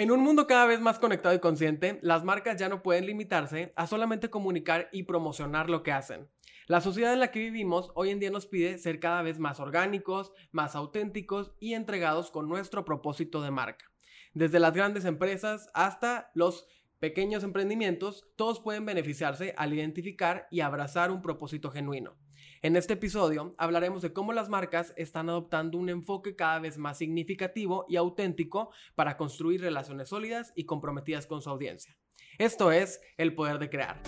En un mundo cada vez más conectado y consciente, las marcas ya no pueden limitarse a solamente comunicar y promocionar lo que hacen. La sociedad en la que vivimos hoy en día nos pide ser cada vez más orgánicos, más auténticos y entregados con nuestro propósito de marca. Desde las grandes empresas hasta los pequeños emprendimientos, todos pueden beneficiarse al identificar y abrazar un propósito genuino. En este episodio hablaremos de cómo las marcas están adoptando un enfoque cada vez más significativo y auténtico para construir relaciones sólidas y comprometidas con su audiencia. Esto es el poder de crear.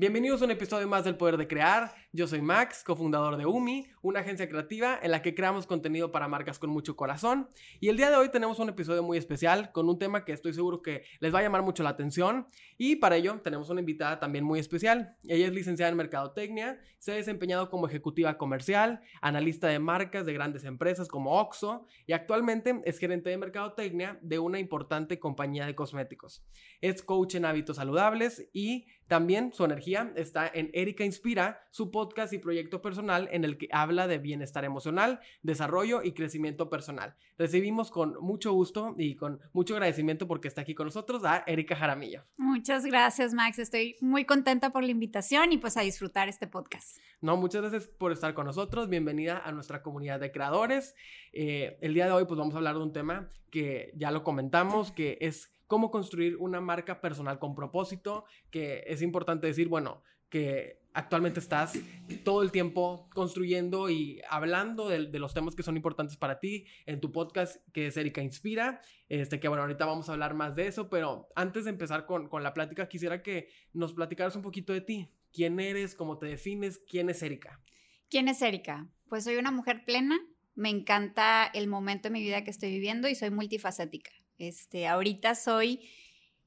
Bienvenidos a un episodio más del Poder de Crear. Yo soy Max, cofundador de UMI, una agencia creativa en la que creamos contenido para marcas con mucho corazón. Y el día de hoy tenemos un episodio muy especial con un tema que estoy seguro que les va a llamar mucho la atención. Y para ello tenemos una invitada también muy especial. Ella es licenciada en Mercadotecnia, se ha desempeñado como ejecutiva comercial, analista de marcas de grandes empresas como Oxxo y actualmente es gerente de Mercadotecnia de una importante compañía de cosméticos. Es coach en hábitos saludables y también su energía está en Erika Inspira, su podcast y proyecto personal en el que habla de bienestar emocional, desarrollo y crecimiento personal. Recibimos con mucho gusto y con mucho agradecimiento porque está aquí con nosotros a Erika Jaramillo. Muchas gracias, Max. Estoy muy contenta por la invitación y pues a disfrutar este podcast. No, muchas gracias por estar con nosotros. Bienvenida a nuestra comunidad de creadores. Eh, el día de hoy pues vamos a hablar de un tema que ya lo comentamos, que es cómo construir una marca personal con propósito, que es importante decir, bueno, que actualmente estás todo el tiempo construyendo y hablando de, los temas que son importantes para ti en tu podcast que es Erika Inspira, este que bueno, ahorita vamos a hablar más de eso, pero antes de empezar con, con la plática quisiera que nos platicaras un poquito de ti, quién eres, cómo te defines, quién es Erika. ¿Quién es Erika? Pues soy una mujer plena, me encanta el momento de mi vida que estoy viviendo y soy multifacética. Este, ahorita soy,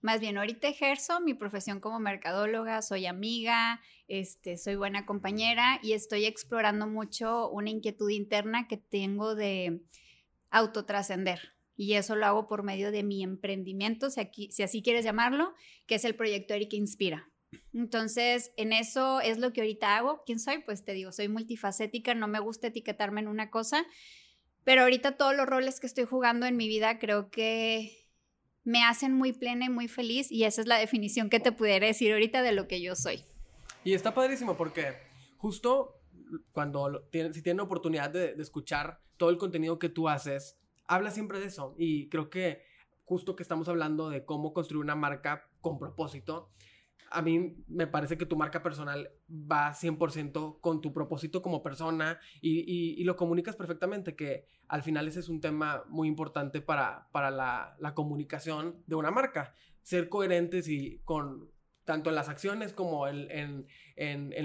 más bien ahorita ejerzo mi profesión como mercadóloga, soy amiga, este, soy buena compañera y estoy explorando mucho una inquietud interna que tengo de autotrascender. Y eso lo hago por medio de mi emprendimiento, si, si así quieres llamarlo, que es el proyecto Erika Inspira. Entonces, en eso es lo que ahorita hago. ¿Quién soy? Pues te digo, soy multifacética, no me gusta etiquetarme en una cosa. Pero ahorita todos los roles que estoy jugando en mi vida creo que me hacen muy plena y muy feliz y esa es la definición que te pudiera decir ahorita de lo que yo soy. Y está padrísimo porque justo cuando si tienen oportunidad de, de escuchar todo el contenido que tú haces, habla siempre de eso y creo que justo que estamos hablando de cómo construir una marca con propósito, a mí me parece que tu marca personal va 100% con tu propósito como persona y, lo comunicas perfectamente, que al final ese es un tema muy importante para, para la, comunicación de una marca. Ser coherentes y con tanto en las acciones como en,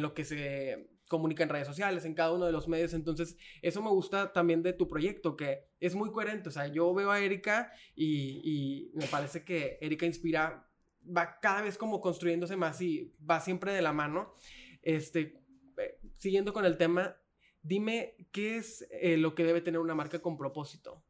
lo que se comunica en redes sociales, en cada uno de los medios. Entonces, eso me gusta también de tu proyecto, que es muy coherente. O sea, yo veo a Erika y, y me parece que Erika inspira va cada vez como construyéndose más y va siempre de la mano. Este, eh, siguiendo con el tema, dime qué es eh, lo que debe tener una marca con propósito.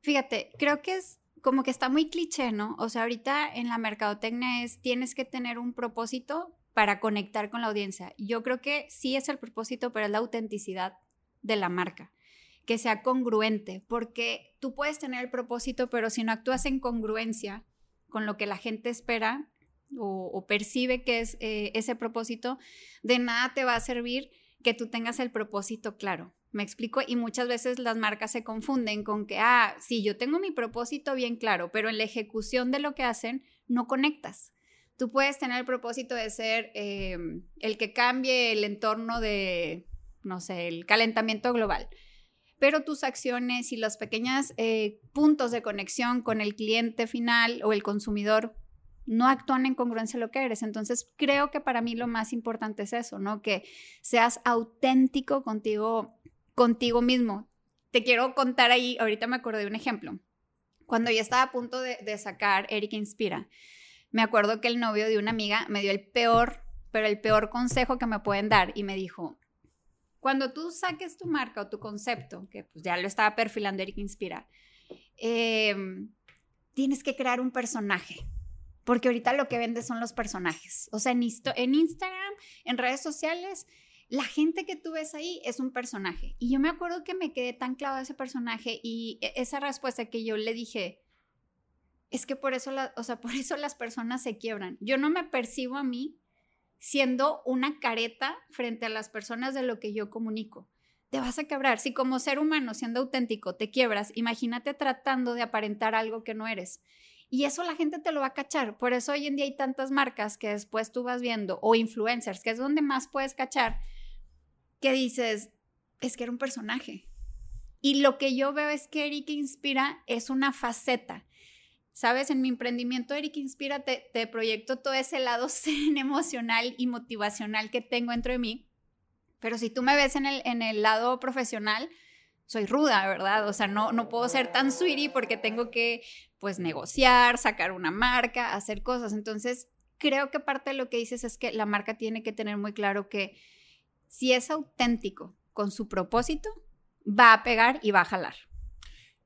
Fíjate, creo que es como que está muy cliché, ¿no? O sea, ahorita en la mercadotecnia es tienes que tener un propósito para conectar con la audiencia. Yo creo que sí es el propósito, pero es la autenticidad de la marca, que sea congruente, porque tú puedes tener el propósito, pero si no actúas en congruencia con lo que la gente espera o, percibe que es eh, ese propósito, de nada te va a servir que tú tengas el propósito claro. Me explico, y muchas veces las marcas se confunden con que, ah, sí, yo tengo mi propósito bien claro, pero en la ejecución de lo que hacen no conectas. Tú puedes tener el propósito de ser em, el que cambie el entorno de, no sé, el calentamiento global pero tus acciones y los pequeños eh, puntos de conexión con el cliente final o el consumidor no actúan en congruencia a lo que eres. Entonces, creo que para mí lo más importante es eso, ¿no? Que seas auténtico contigo, contigo mismo. Te quiero contar ahí, ahorita me acordé de un ejemplo. Cuando yo estaba a punto de, de sacar Erika Inspira, me acuerdo que el novio de una amiga me dio el peor, pero el peor consejo que me pueden dar y me dijo, cuando tú saques tu marca o tu concepto, que pues ya lo estaba perfilando Eric Inspira, em, tienes que crear un personaje. Porque ahorita lo que vendes son los personajes. O sea, en, en Instagram, en redes sociales, la gente que tú ves ahí es un personaje. Y yo me acuerdo que me quedé tan clavada ese personaje y e, esa respuesta que yo le dije, es que por eso, o sea, por eso las personas se quiebran. Yo no me percibo a mí siendo una careta frente a las personas de lo que yo comunico. Te vas a quebrar. Si como ser humano, siendo auténtico, te quiebras, imagínate tratando de aparentar algo que no eres. Y eso la gente te lo va a cachar. Por eso hoy en día hay tantas marcas que después tú vas viendo, o influencers, que es donde más puedes cachar, que dices, es que era un personaje. Y lo que yo veo es que Eric Inspira es una faceta Sabes, en mi emprendimiento, Eric Inspira, te, proyecto todo ese lado zen emocional y motivacional que tengo dentro de mí. Pero si tú me ves en el, en el lado profesional, soy ruda, ¿verdad? O sea, no, no puedo ser tan sweetie porque tengo que, pues, negociar, sacar una marca, hacer cosas. Entonces, creo que parte de lo que dices es que la marca tiene que tener muy claro que si es auténtico con su propósito, va a pegar y va a jalar.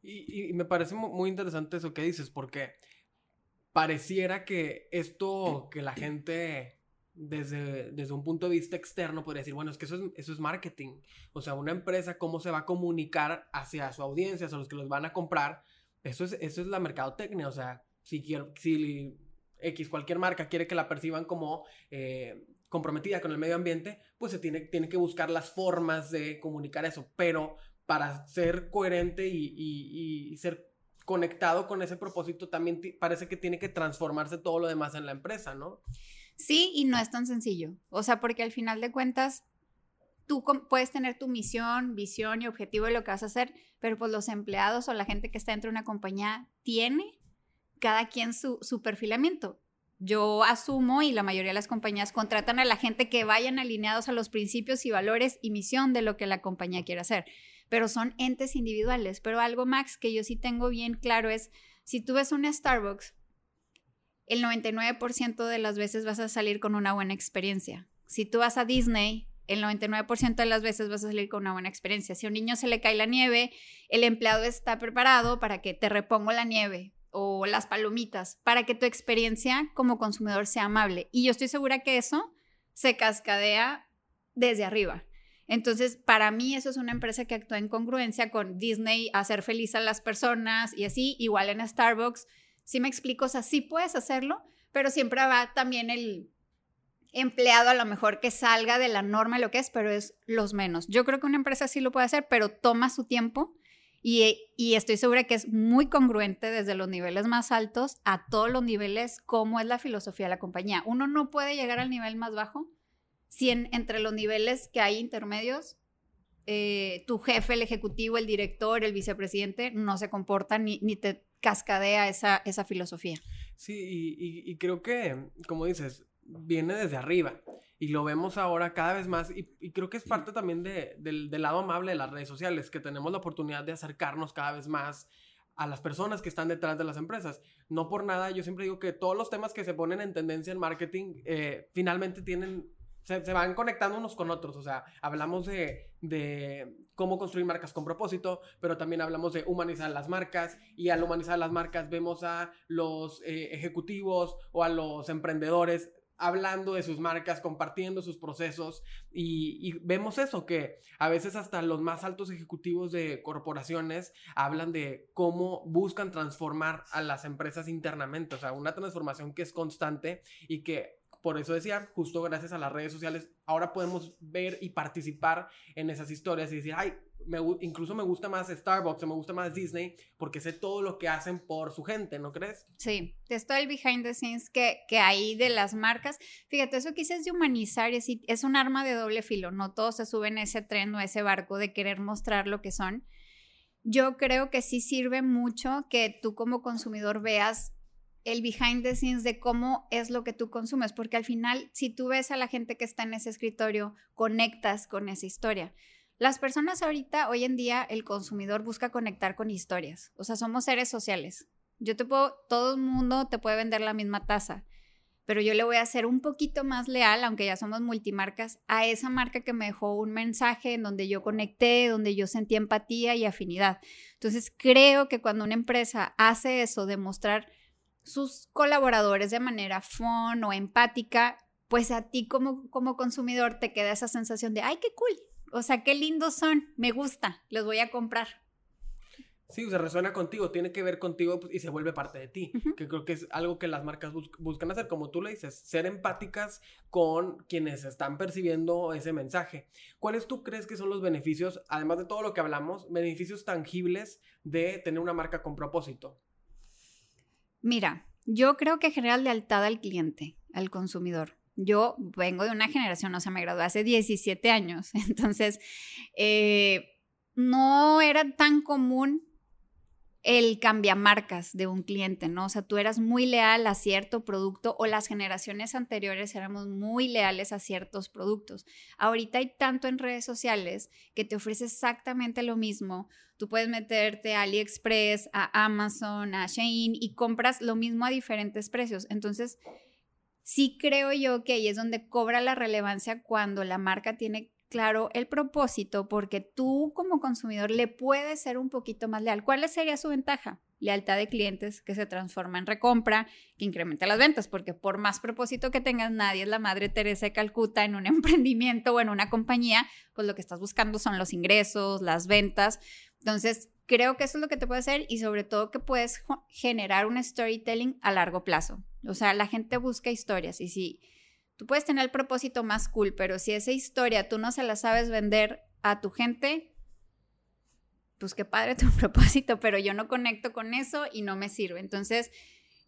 Y, me parece muy interesante eso que dices, porque pareciera que esto que la gente desde, desde un punto de vista externo podría decir, bueno, es que eso es, eso es marketing. O sea, una empresa, cómo se va a comunicar hacia su audiencia, hacia los que los van a comprar, eso es, eso es la mercadotecnia. O sea, si, quiero, si X, cualquier marca quiere que la perciban como eh, comprometida con el medio ambiente, pues se tiene, tiene que buscar las formas de comunicar eso. Pero para ser coherente y, ser conectado con ese propósito, también parece que tiene que transformarse todo lo demás en la empresa, ¿no? Sí, y no es tan sencillo. O sea, porque al final de cuentas, tú puedes tener tu misión, visión y objetivo de lo que vas a hacer, pero pues los empleados o la gente que está dentro de una compañía tiene cada quien su, su perfilamiento. Yo asumo y la mayoría de las compañías contratan a la gente que vayan alineados a los principios y valores y misión de lo que la compañía quiere hacer pero son entes individuales. Pero algo, Max, que yo sí tengo bien claro es, si tú ves una Starbucks, el 99% de las veces vas a salir con una buena experiencia. Si tú vas a Disney, el 99% de las veces vas a salir con una buena experiencia. Si a un niño se le cae la nieve, el empleado está preparado para que te reponga la nieve o las palomitas, para que tu experiencia como consumidor sea amable. Y yo estoy segura que eso se cascadea desde arriba. Entonces, para mí eso es una empresa que actúa en congruencia con Disney, hacer feliz a las personas y así, igual en Starbucks. Si me explico, o sea, sí puedes hacerlo, pero siempre va también el empleado a lo mejor que salga de la norma lo que es, pero es los menos. Yo creo que una empresa sí lo puede hacer, pero toma su tiempo y, y, estoy segura que es muy congruente desde los niveles más altos a todos los niveles, cómo es la filosofía de la compañía. Uno no puede llegar al nivel más bajo si entre los niveles que hay intermedios, eh, tu jefe, el ejecutivo, el director, el vicepresidente no se comportan ni, ni te cascadea esa, esa filosofía. Sí, y, creo que, como dices, viene desde arriba y lo vemos ahora cada vez más y, creo que es parte también de, del, del, lado amable de las redes sociales, que tenemos la oportunidad de acercarnos cada vez más a las personas que están detrás de las empresas. No por nada, yo siempre digo que todos los temas que se ponen en tendencia en marketing eh, finalmente tienen se, van conectando unos con otros. O sea, hablamos de, de, cómo construir marcas con propósito, pero también hablamos de humanizar las marcas y al humanizar las marcas vemos a los eh, ejecutivos o a los emprendedores hablando de sus marcas, compartiendo sus procesos y, vemos eso, que a veces hasta los más altos ejecutivos de corporaciones hablan de cómo buscan transformar a las empresas internamente, o sea, una transformación que es constante y que por eso decía, justo gracias a las redes sociales, ahora podemos ver y participar en esas historias y decir, ay, incluso me gusta más Starbucks me gusta más Disney porque sé todo lo que hacen por su gente, ¿no crees? Sí, es todo el behind the scenes que, que hay de las marcas. Fíjate, eso que de humanizar es, es un arma de doble filo, no todos se suben a ese tren o a ese barco de querer mostrar lo que son. Yo creo que sí sirve mucho que tú como consumidor veas el behind the scenes de cómo es lo que tú consumes, porque al final, si tú ves a la gente que está en ese escritorio, conectas con esa historia. Las personas ahorita, hoy en día, el consumidor busca conectar con historias, o sea, somos seres sociales. Yo te puedo, todo el mundo te puede vender la misma taza, pero yo le voy a ser un poquito más leal, aunque ya somos multimarcas, a esa marca que me dejó un mensaje en donde yo conecté, donde yo sentí empatía y afinidad. Entonces, creo que cuando una empresa hace eso, de mostrar sus colaboradores de manera fun o empática, pues a ti como, como consumidor te queda esa sensación de, ay, qué cool, o sea, qué lindos son, me gusta, les voy a comprar. Sí, se resuena contigo, tiene que ver contigo pues, y se vuelve parte de ti, que creo que es algo que las marcas buscan hacer, como tú le dices, ser empáticas con quienes están percibiendo ese mensaje. ¿Cuáles tú crees que son los beneficios, además de todo lo que hablamos, beneficios tangibles de tener una marca con propósito? Mira, yo creo que genera lealtad al cliente, al consumidor. Yo vengo de una generación, o sea, me gradué hace 17 años, entonces eh, no era tan común el cambiamarcas de un cliente, ¿no? O sea, tú eras muy leal a cierto producto o las generaciones anteriores éramos muy leales a ciertos productos. Ahorita hay tanto en redes sociales que te ofrece exactamente lo mismo. Tú puedes meterte a AliExpress, a Amazon, a Shein y compras lo mismo a diferentes precios. Entonces, sí creo yo que ahí es donde cobra la relevancia cuando la marca tiene claro el propósito porque tú como consumidor le puedes ser un poquito más leal. ¿Cuál sería su ventaja? Lealtad de clientes que se transforma en recompra, que incrementa las ventas, porque por más propósito que tengas, nadie es la madre Teresa de Calcuta en un emprendimiento o en una compañía, pues lo que estás buscando son los ingresos, las ventas. Entonces, creo que eso es lo que te puede hacer y sobre todo que puedes generar un storytelling a largo plazo. O sea, la gente busca historias y si Tú puedes tener el propósito más cool, pero si esa historia tú no se la sabes vender a tu gente, pues qué padre tu propósito, pero yo no conecto con eso y no me sirve. Entonces,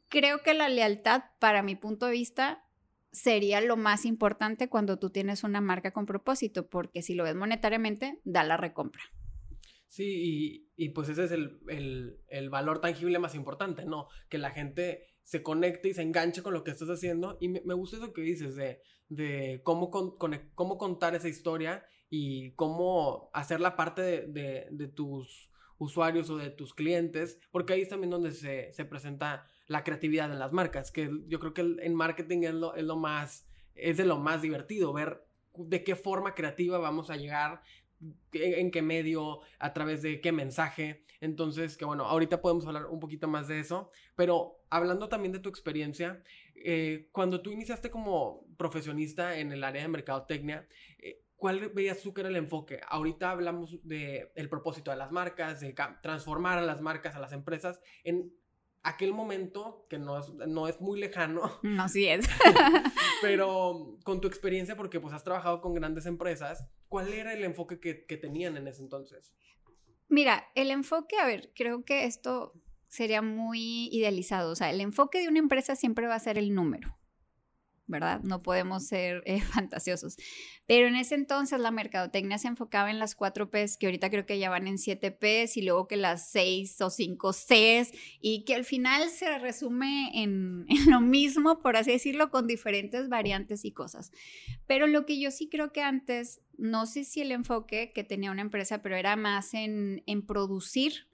creo que la lealtad, para mi punto de vista, sería lo más importante cuando tú tienes una marca con propósito, porque si lo ves monetariamente, da la recompra. Sí, y, pues ese es el, el, valor tangible más importante, ¿no? Que la gente se conecte y se enganche con lo que estás haciendo. Y me, gusta eso que dices de, de cómo, cómo contar esa historia y cómo hacerla parte de, de, tus usuarios o de tus clientes, porque ahí es también donde se, se, presenta la creatividad de las marcas, que yo creo que en marketing es lo, es lo más, es de lo más divertido, ver de qué forma creativa vamos a llegar, en qué medio, a través de qué mensaje. Entonces, que bueno, ahorita podemos hablar un poquito más de eso, pero hablando también de tu experiencia, eh, cuando tú iniciaste como profesionista en el área de mercadotecnia, eh, ¿cuál veías tú que era el enfoque? Ahorita hablamos del el propósito de las marcas, de transformar a las marcas, a las empresas, en aquel momento, que no es, no es muy lejano. No, sí es. pero con tu experiencia, porque pues has trabajado con grandes empresas, ¿cuál era el enfoque que, que tenían en ese entonces? Mira, el enfoque, a ver, creo que esto sería muy idealizado. O sea, el enfoque de una empresa siempre va a ser el número. ¿Verdad? No podemos ser eh, fantasiosos. Pero en ese entonces la mercadotecnia se enfocaba en las cuatro Ps, que ahorita creo que ya van en siete Ps, y luego que las seis o cinco Cs, y que al final se resume en, en, lo mismo, por así decirlo, con diferentes variantes y cosas. Pero lo que yo sí creo que antes, no sé si el enfoque que tenía una empresa, pero era más en, en producir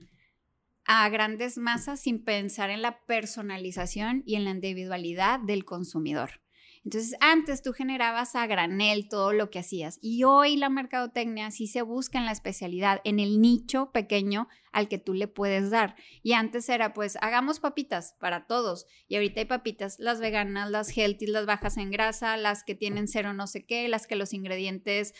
a grandes masas sin pensar en la personalización y en la individualidad del consumidor. Entonces, antes tú generabas a granel todo lo que hacías y hoy la mercadotecnia sí se busca en la especialidad, en el nicho pequeño al que tú le puedes dar. Y antes era pues hagamos papitas para todos y ahorita hay papitas, las veganas, las healthy, las bajas en grasa, las que tienen cero no sé qué, las que los ingredientes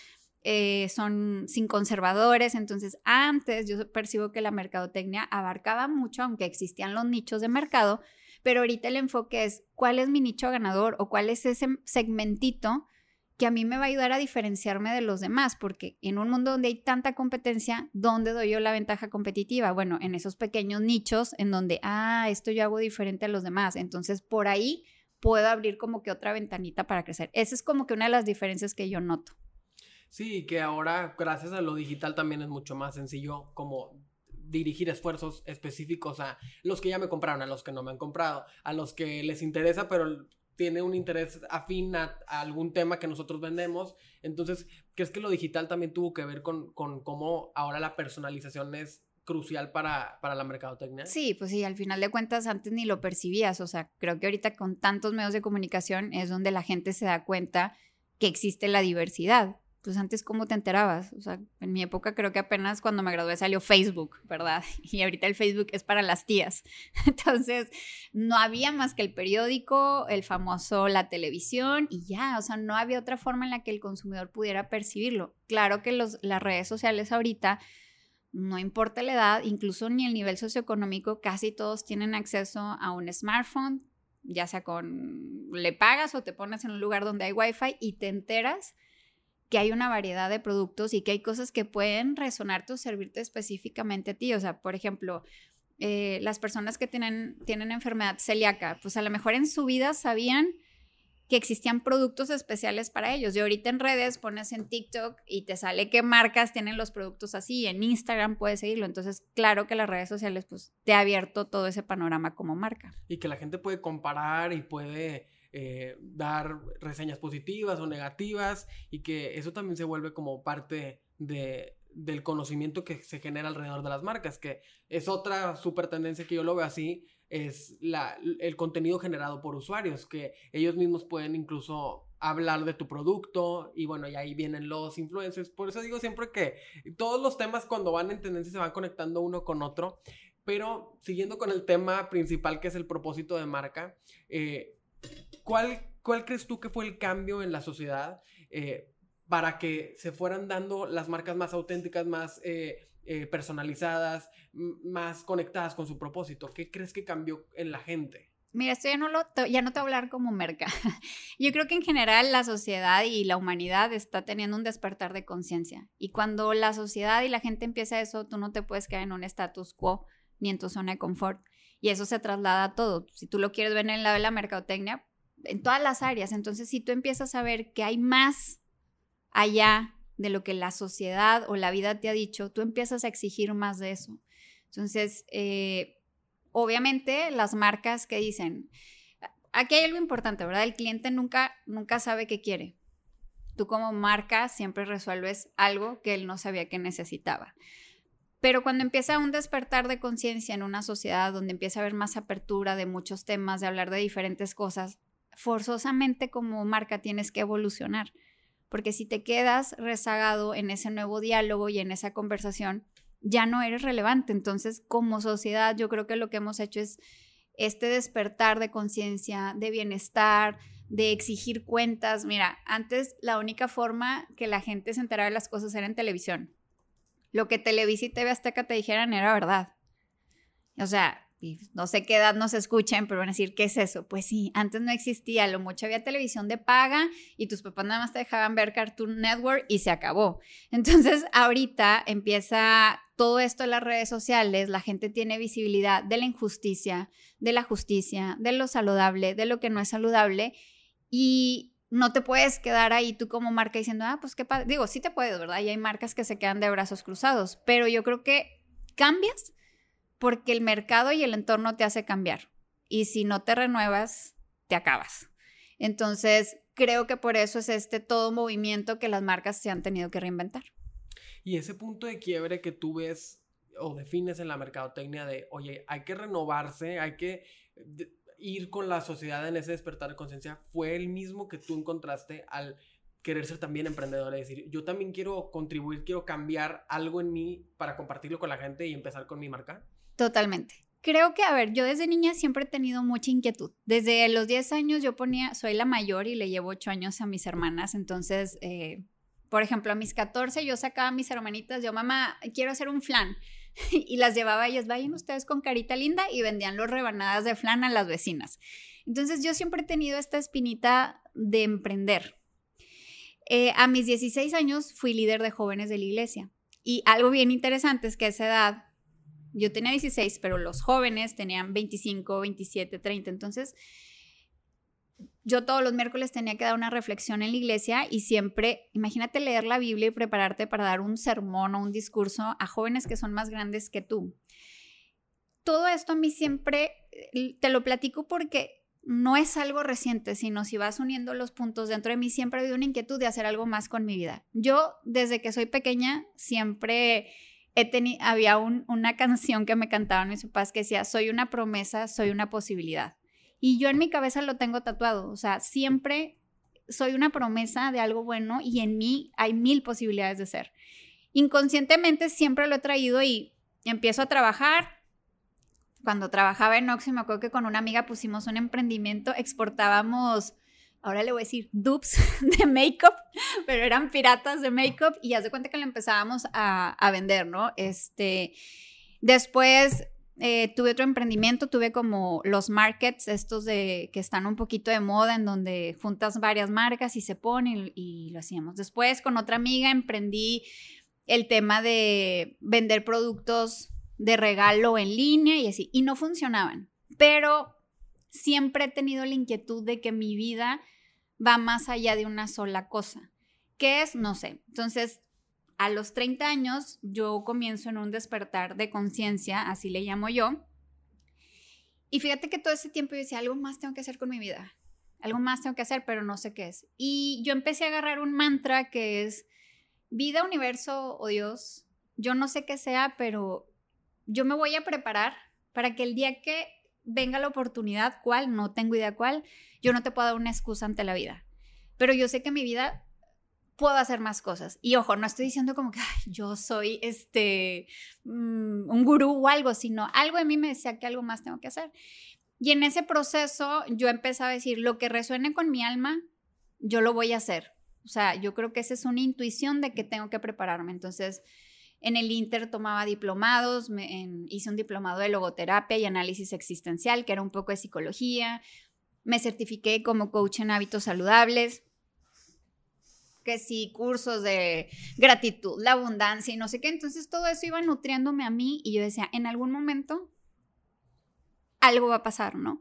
eh, son sin conservadores. Entonces, antes yo percibo que la mercadotecnia abarcaba mucho, aunque existían los nichos de mercado, pero ahorita el enfoque es cuál es mi nicho ganador o cuál es ese segmentito que a mí me va a ayudar a diferenciarme de los demás, porque en un mundo donde hay tanta competencia, ¿dónde doy yo la ventaja competitiva? Bueno, en esos pequeños nichos en donde, ah, esto yo hago diferente a los demás, entonces por ahí puedo abrir como que otra ventanita para crecer. Esa es como que una de las diferencias que yo noto. Sí, que ahora gracias a lo digital también es mucho más sencillo como dirigir esfuerzos específicos a los que ya me compraron, a los que no me han comprado, a los que les interesa, pero tiene un interés afín a, algún tema que nosotros vendemos. Entonces, ¿crees que lo digital también tuvo que ver con, con cómo ahora la personalización es crucial para, para la mercadotecnia. Sí, pues sí, al final de cuentas antes ni lo percibías, o sea, creo que ahorita con tantos medios de comunicación es donde la gente se da cuenta que existe la diversidad pues antes cómo te enterabas, o sea, en mi época creo que apenas cuando me gradué salió Facebook, ¿verdad? Y ahorita el Facebook es para las tías. Entonces, no había más que el periódico, el famoso la televisión y ya, o sea, no había otra forma en la que el consumidor pudiera percibirlo. Claro que las redes sociales ahorita no importa la edad, incluso ni el nivel socioeconómico, casi todos tienen acceso a un smartphone, ya sea con le pagas o te pones en un lugar donde hay wifi y te enteras que hay una variedad de productos y que hay cosas que pueden resonarte o servirte específicamente a ti. O sea, por ejemplo, eh, las personas que tienen, tienen enfermedad celíaca, pues a lo mejor en su vida sabían que existían productos especiales para ellos. Y ahorita en redes pones en TikTok y te sale qué marcas tienen los productos así, en Instagram puedes seguirlo. Entonces, claro que las redes sociales pues te ha abierto todo ese panorama como marca. Y que la gente puede comparar y puede eh, dar reseñas positivas o negativas y que eso también se vuelve como parte de, del conocimiento que se genera alrededor de las marcas, que es otra super tendencia que yo lo veo así, es la, el contenido generado por usuarios, que ellos mismos pueden incluso hablar de tu producto y bueno, y ahí vienen los influencers. Por eso digo siempre que todos los temas cuando van en tendencia se van conectando uno con otro, pero siguiendo con el tema principal que es el propósito de marca, eh, ¿cuál, ¿cuál crees tú que fue el cambio en la sociedad eh, para que se fueran dando las marcas más auténticas, más eh, eh, personalizadas, más conectadas con su propósito? ¿Qué crees que cambió en la gente? Mira, esto ya no, lo, ya no te voy a hablar como merca. Yo creo que en general la sociedad y la humanidad está teniendo un despertar de conciencia. Y cuando la sociedad y la gente empieza eso, tú no te puedes quedar en un status quo ni en tu zona de confort. Y eso se traslada a todo. Si tú lo quieres ver en el lado de la mercadotecnia, en todas las áreas. Entonces, si tú empiezas a ver que hay más allá de lo que la sociedad o la vida te ha dicho, tú empiezas a exigir más de eso. Entonces, eh, obviamente las marcas que dicen, aquí hay algo importante, ¿verdad? El cliente nunca, nunca sabe qué quiere. Tú como marca siempre resuelves algo que él no sabía que necesitaba. Pero cuando empieza un despertar de conciencia en una sociedad donde empieza a haber más apertura de muchos temas, de hablar de diferentes cosas, forzosamente como marca tienes que evolucionar, porque si te quedas rezagado en ese nuevo diálogo y en esa conversación, ya no eres relevante. Entonces, como sociedad, yo creo que lo que hemos hecho es este despertar de conciencia, de bienestar, de exigir cuentas. Mira, antes la única forma que la gente se enteraba de las cosas era en televisión. Lo que Televisa y TV Azteca te dijeran era verdad. O sea, no sé qué edad nos escuchen, pero van a decir, ¿qué es eso? Pues sí, antes no existía, lo mucho había televisión de paga y tus papás nada más te dejaban ver Cartoon Network y se acabó. Entonces, ahorita empieza todo esto en las redes sociales, la gente tiene visibilidad de la injusticia, de la justicia, de lo saludable, de lo que no es saludable y no te puedes quedar ahí tú como marca diciendo, ah, pues qué padre. Digo, sí te puedes, ¿verdad? Y hay marcas que se quedan de brazos cruzados, pero yo creo que cambias porque el mercado y el entorno te hace cambiar. Y si no te renuevas, te acabas. Entonces, creo que por eso es este todo movimiento que las marcas se han tenido que reinventar. Y ese punto de quiebre que tú ves o defines en la mercadotecnia de, oye, hay que renovarse, hay que ir con la sociedad en ese despertar de conciencia, fue el mismo que tú encontraste al querer ser también emprendedor, es decir, yo también quiero contribuir, quiero cambiar algo en mí para compartirlo con la gente y empezar con mi marca. Totalmente. Creo que, a ver, yo desde niña siempre he tenido mucha inquietud. Desde los 10 años yo ponía, soy la mayor y le llevo 8 años a mis hermanas, entonces, eh, por ejemplo, a mis 14 yo sacaba a mis hermanitas, yo, mamá, quiero hacer un flan. y las llevaba ellas, vayan ustedes con carita linda y vendían los rebanadas de flan a las vecinas. Entonces yo siempre he tenido esta espinita de emprender. Eh, a mis 16 años fui líder de jóvenes de la iglesia. Y algo bien interesante es que a esa edad yo tenía 16, pero los jóvenes tenían 25, 27, 30. Entonces, yo todos los miércoles tenía que dar una reflexión en la iglesia y siempre, imagínate leer la Biblia y prepararte para dar un sermón o un discurso a jóvenes que son más grandes que tú. Todo esto a mí siempre eh, te lo platico porque no es algo reciente, sino si vas uniendo los puntos dentro de mí, siempre ha habido una inquietud de hacer algo más con mi vida. Yo, desde que soy pequeña, siempre he había una canción que me cantaban mis papás que decía, soy una promesa, soy una posibilidad. Y yo en mi cabeza lo tengo tatuado, o sea, siempre soy una promesa de algo bueno y en mí hay mil posibilidades de ser. Inconscientemente siempre lo he traído y empiezo a trabajar. Cuando trabajaba en Oxy, me acuerdo que con una amiga pusimos un emprendimiento, exportábamos ahora le voy a decir dupes de make-up, pero eran piratas de make-up y ya se cuenta que lo empezábamos a, vender, ¿no? Este, después eh, tuve otro emprendimiento, tuve como los markets, estos de que están un poquito de moda, en donde juntas varias marcas y se ponen y, y lo hacíamos. Después con otra amiga emprendí el tema de vender productos de regalo en línea y así, y no funcionaban, pero siempre he tenido la inquietud de que mi vida va más allá de una sola cosa. ¿Qué es? No sé. Entonces, a los 30 años yo comienzo en un despertar de conciencia, así le llamo yo. Y fíjate que todo ese tiempo yo decía, algo más tengo que hacer con mi vida. Algo más tengo que hacer, pero no sé qué es. Y yo empecé a agarrar un mantra que es vida, universo o Dios. Yo no sé qué sea, pero yo me voy a preparar para que el día que venga la oportunidad, cuál, no tengo idea cuál, yo no te puedo dar una excusa ante la vida. Pero yo sé que mi vida puedo hacer más cosas. Y ojo, no estoy diciendo como que yo soy este mm, un gurú o algo, sino algo de mí me decía que algo más tengo que hacer. Y en ese proceso yo empecé a decir, lo que resuene con mi alma, yo lo voy a hacer. O sea, yo creo que esa es una intuición de que tengo que prepararme. Entonces, en el Inter tomaba diplomados, hice un diplomado de logoterapia y análisis existencial, que era un poco de psicología. Me certifiqué como coach en hábitos saludables. Que sí, cursos de gratitud, la abundancia y no sé qué. Entonces todo eso iba nutriéndome a mí y yo decía, en algún momento algo va a pasar, ¿no?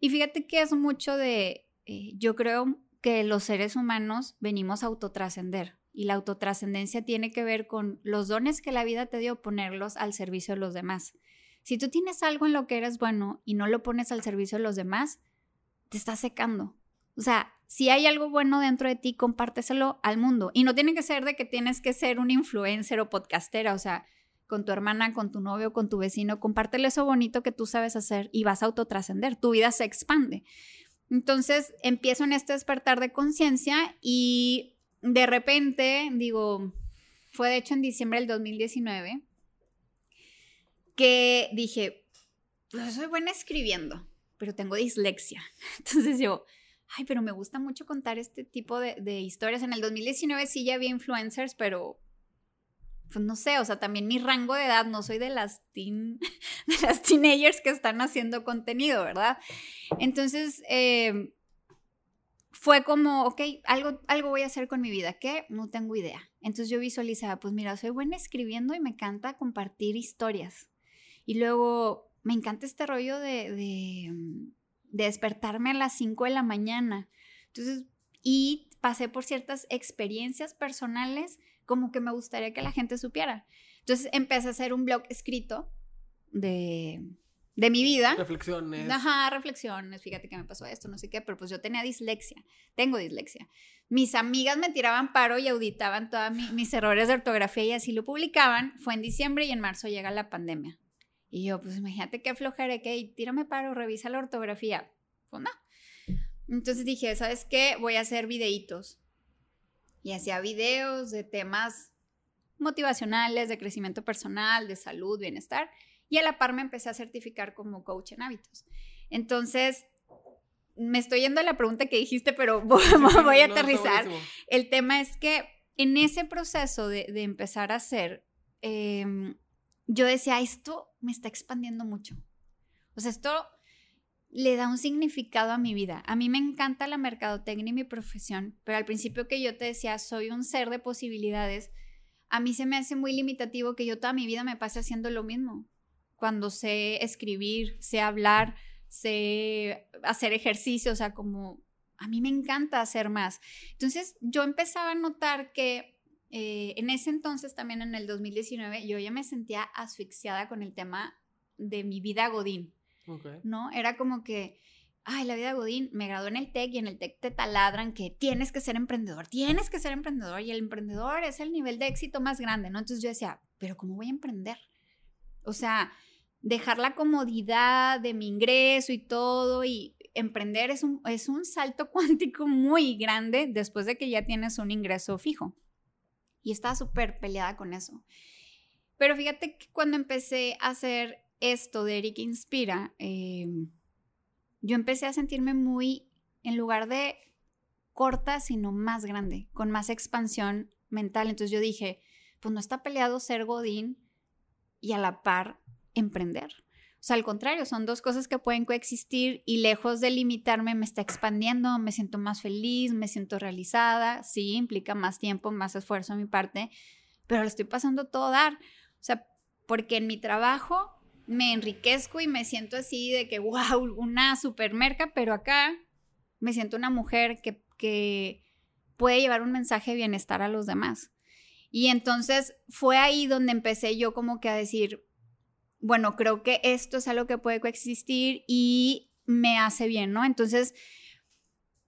Y fíjate que es mucho de, eh, yo creo que los seres humanos venimos a autotrascender y la autotrascendencia tiene que ver con los dones que la vida te dio, ponerlos al servicio de los demás. Si tú tienes algo en lo que eres bueno y no lo pones al servicio de los demás, te estás secando. O sea, si hay algo bueno dentro de ti, compárteselo al mundo. Y no tiene que ser de que tienes que ser un influencer o podcastera, o sea, con tu hermana, con tu novio, con tu vecino, compártelo eso bonito que tú sabes hacer y vas a autotrascender, tu vida se expande. Entonces empiezo en este despertar de conciencia y de repente, digo, fue de hecho en diciembre del 2019, que dije, pues soy buena escribiendo, pero tengo dislexia. Entonces yo, ay, pero me gusta mucho contar este tipo de, historias. En el 2019 sí ya había influencers, pero pues no sé, o sea, también mi rango de edad, no soy de las, teen, de las teenagers que están haciendo contenido, ¿verdad? Entonces, eh, fue como, ok, algo, algo voy a hacer con mi vida, ¿qué? No tengo idea. Entonces yo visualizaba, pues mira, soy buena escribiendo y me encanta compartir historias. Y luego me encanta este rollo de, mm, despertarme a las 5 de la mañana. Entonces, y pasé por ciertas experiencias personales como que me gustaría que la gente supiera. Entonces empecé a hacer un blog escrito de de mi vida. Reflexiones. Ajá, reflexiones, fíjate que me pasó esto, no sé qué, pero pues yo tenía dislexia, tengo dislexia. Mis amigas me tiraban paro y auditaban todos mis errores de ortografía y así lo publicaban. Fue en diciembre y en marzo llega la pandemia. Y yo, pues imagínate qué flojera, que tírame paro, revisa la ortografía. Pues no. Entonces dije, ¿sabes qué? Voy a hacer videitos. Y hacía videos de temas motivacionales, de crecimiento personal, de salud, bienestar y a la par me empecé a certificar como coach en hábitos. Entonces, me estoy yendo a la pregunta que dijiste, pero voy, a aterrizar. El tema es que en ese proceso de, empezar a hacer, em, yo decía, esto me está expandiendo mucho. O sea, esto le da un significado a mi vida. A mí me encanta la mercadotecnia y mi profesión, pero al principio que yo te decía, soy un ser de posibilidades, a mí se me hace muy limitativo que yo toda mi vida me pase haciendo lo mismo cuando sé escribir, sé hablar, sé hacer ejercicio, o sea, como a mí me encanta hacer más. Entonces yo empezaba a notar que eh, en ese entonces, también en el 2019, yo ya me sentía asfixiada con el tema de mi vida Godín, ¿no? Era como que, ay, la vida Godín, me gradué en el TEC y en el TEC te taladran que tienes que ser emprendedor, tienes que ser emprendedor y el emprendedor es el nivel de éxito más grande, ¿no? Entonces yo decía, pero ¿cómo voy a emprender? O sea, dejar la comodidad de mi ingreso y todo y emprender es un, es un salto cuántico muy grande después de que ya tienes un ingreso fijo. Y estaba súper peleada con eso. Pero fíjate que cuando empecé a hacer esto de Eric Inspira, em, yo empecé a sentirme muy, en lugar de corta, sino más grande, con más expansión mental. Entonces yo dije, pues no está peleado ser Godín y a la par emprender. O sea, al contrario, son dos cosas que pueden coexistir y lejos de limitarme me está expandiendo, me siento más feliz, me siento realizada, sí, implica más tiempo, más esfuerzo a mi parte, pero lo estoy pasando todo dar. O sea, porque en mi trabajo me enriquezco y me siento así de que, wow, una super merca, pero acá me siento una mujer que, que puede llevar un mensaje de bienestar a los demás. Y entonces fue ahí donde empecé yo como que a decir, bueno, creo que esto es algo que puede coexistir y me hace bien, ¿no? Entonces,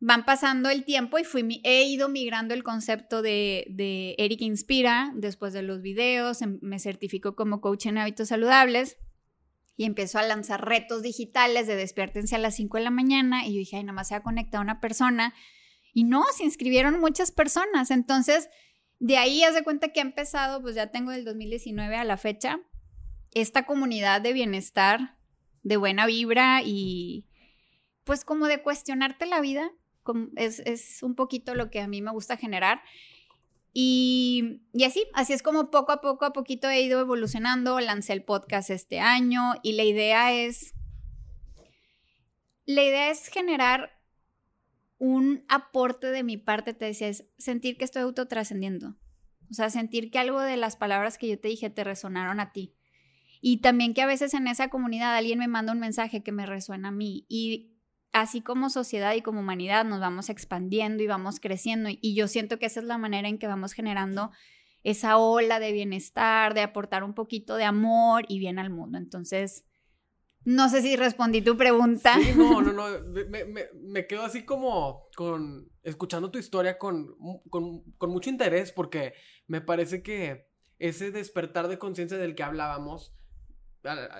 van pasando el tiempo y fui, he ido migrando el concepto de, de Eric Inspira después de los videos, em, me certifico como coach en hábitos saludables y empiezo a lanzar retos digitales de despiértense a las 5 de la mañana y yo dije, ay, nada más se ha conectado una persona y no, se inscribieron muchas personas, entonces de ahí haz de cuenta que ha empezado, pues ya tengo del 2019 a la fecha, esta comunidad de bienestar, de buena vibra y pues como de cuestionarte la vida, es, un poquito lo que a mí me gusta generar. Y, y, así, así es como poco a poco, a poquito he ido evolucionando, lancé el podcast este año y la idea es, la idea es generar un aporte de mi parte, te decía, sentir que estoy autotrascendiendo. O sea, sentir que algo de las palabras que yo te dije te resonaron a ti. Y también que a veces en esa comunidad alguien me manda un mensaje que me resuena a mí. Y así como sociedad y como humanidad nos vamos expandiendo y vamos creciendo. Y yo siento que esa es la manera en que vamos generando esa ola de bienestar, de aportar un poquito de amor y bien al mundo. Entonces, no sé si respondí tu pregunta. Sí, no, no, no. Me, quedo así como con escuchando tu historia con, con, con mucho interés porque me parece que ese despertar de conciencia del que hablábamos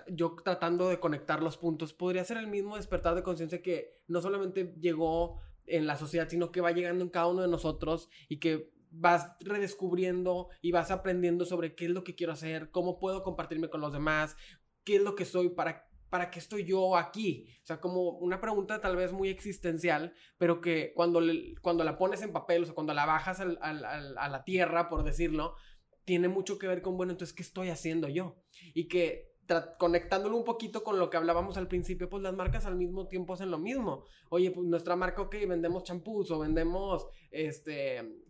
yo tratando de conectar los puntos, podría ser el mismo despertar de conciencia que no solamente llegó en la sociedad, sino que va llegando en cada uno de nosotros y que vas redescubriendo y vas aprendiendo sobre qué es lo que quiero hacer, cómo puedo compartirme con los demás, qué es lo que soy, para, para qué estoy yo aquí. O sea, como una pregunta tal vez muy existencial, pero que cuando, cuando la pones en papel, o sea, cuando la bajas a la tierra, por decirlo, tiene mucho que ver con, bueno, entonces, ¿qué estoy haciendo yo? Y que conectándolo un poquito con lo que hablábamos al principio, pues las marcas al mismo tiempo hacen lo mismo. Oye, pues nuestra marca, ok, vendemos champús o vendemos este,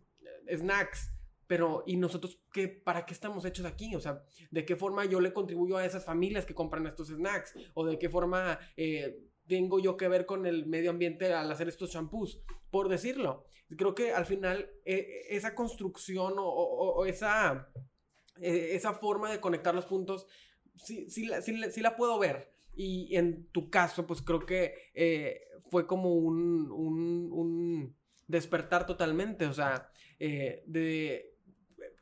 snacks, pero ¿y nosotros qué, para qué estamos hechos aquí? O sea, ¿de qué forma yo le contribuyo a esas familias que compran estos snacks? ¿O de qué forma eh, tengo yo que ver con el medio ambiente al hacer estos champús? Por decirlo. Creo que al final eh, esa construcción o, esa, eh, esa forma de conectar los puntos sí, sí, la, sí, la puedo ver. Y en tu caso, pues creo que eh, fue como un, un, despertar totalmente, o sea, eh, de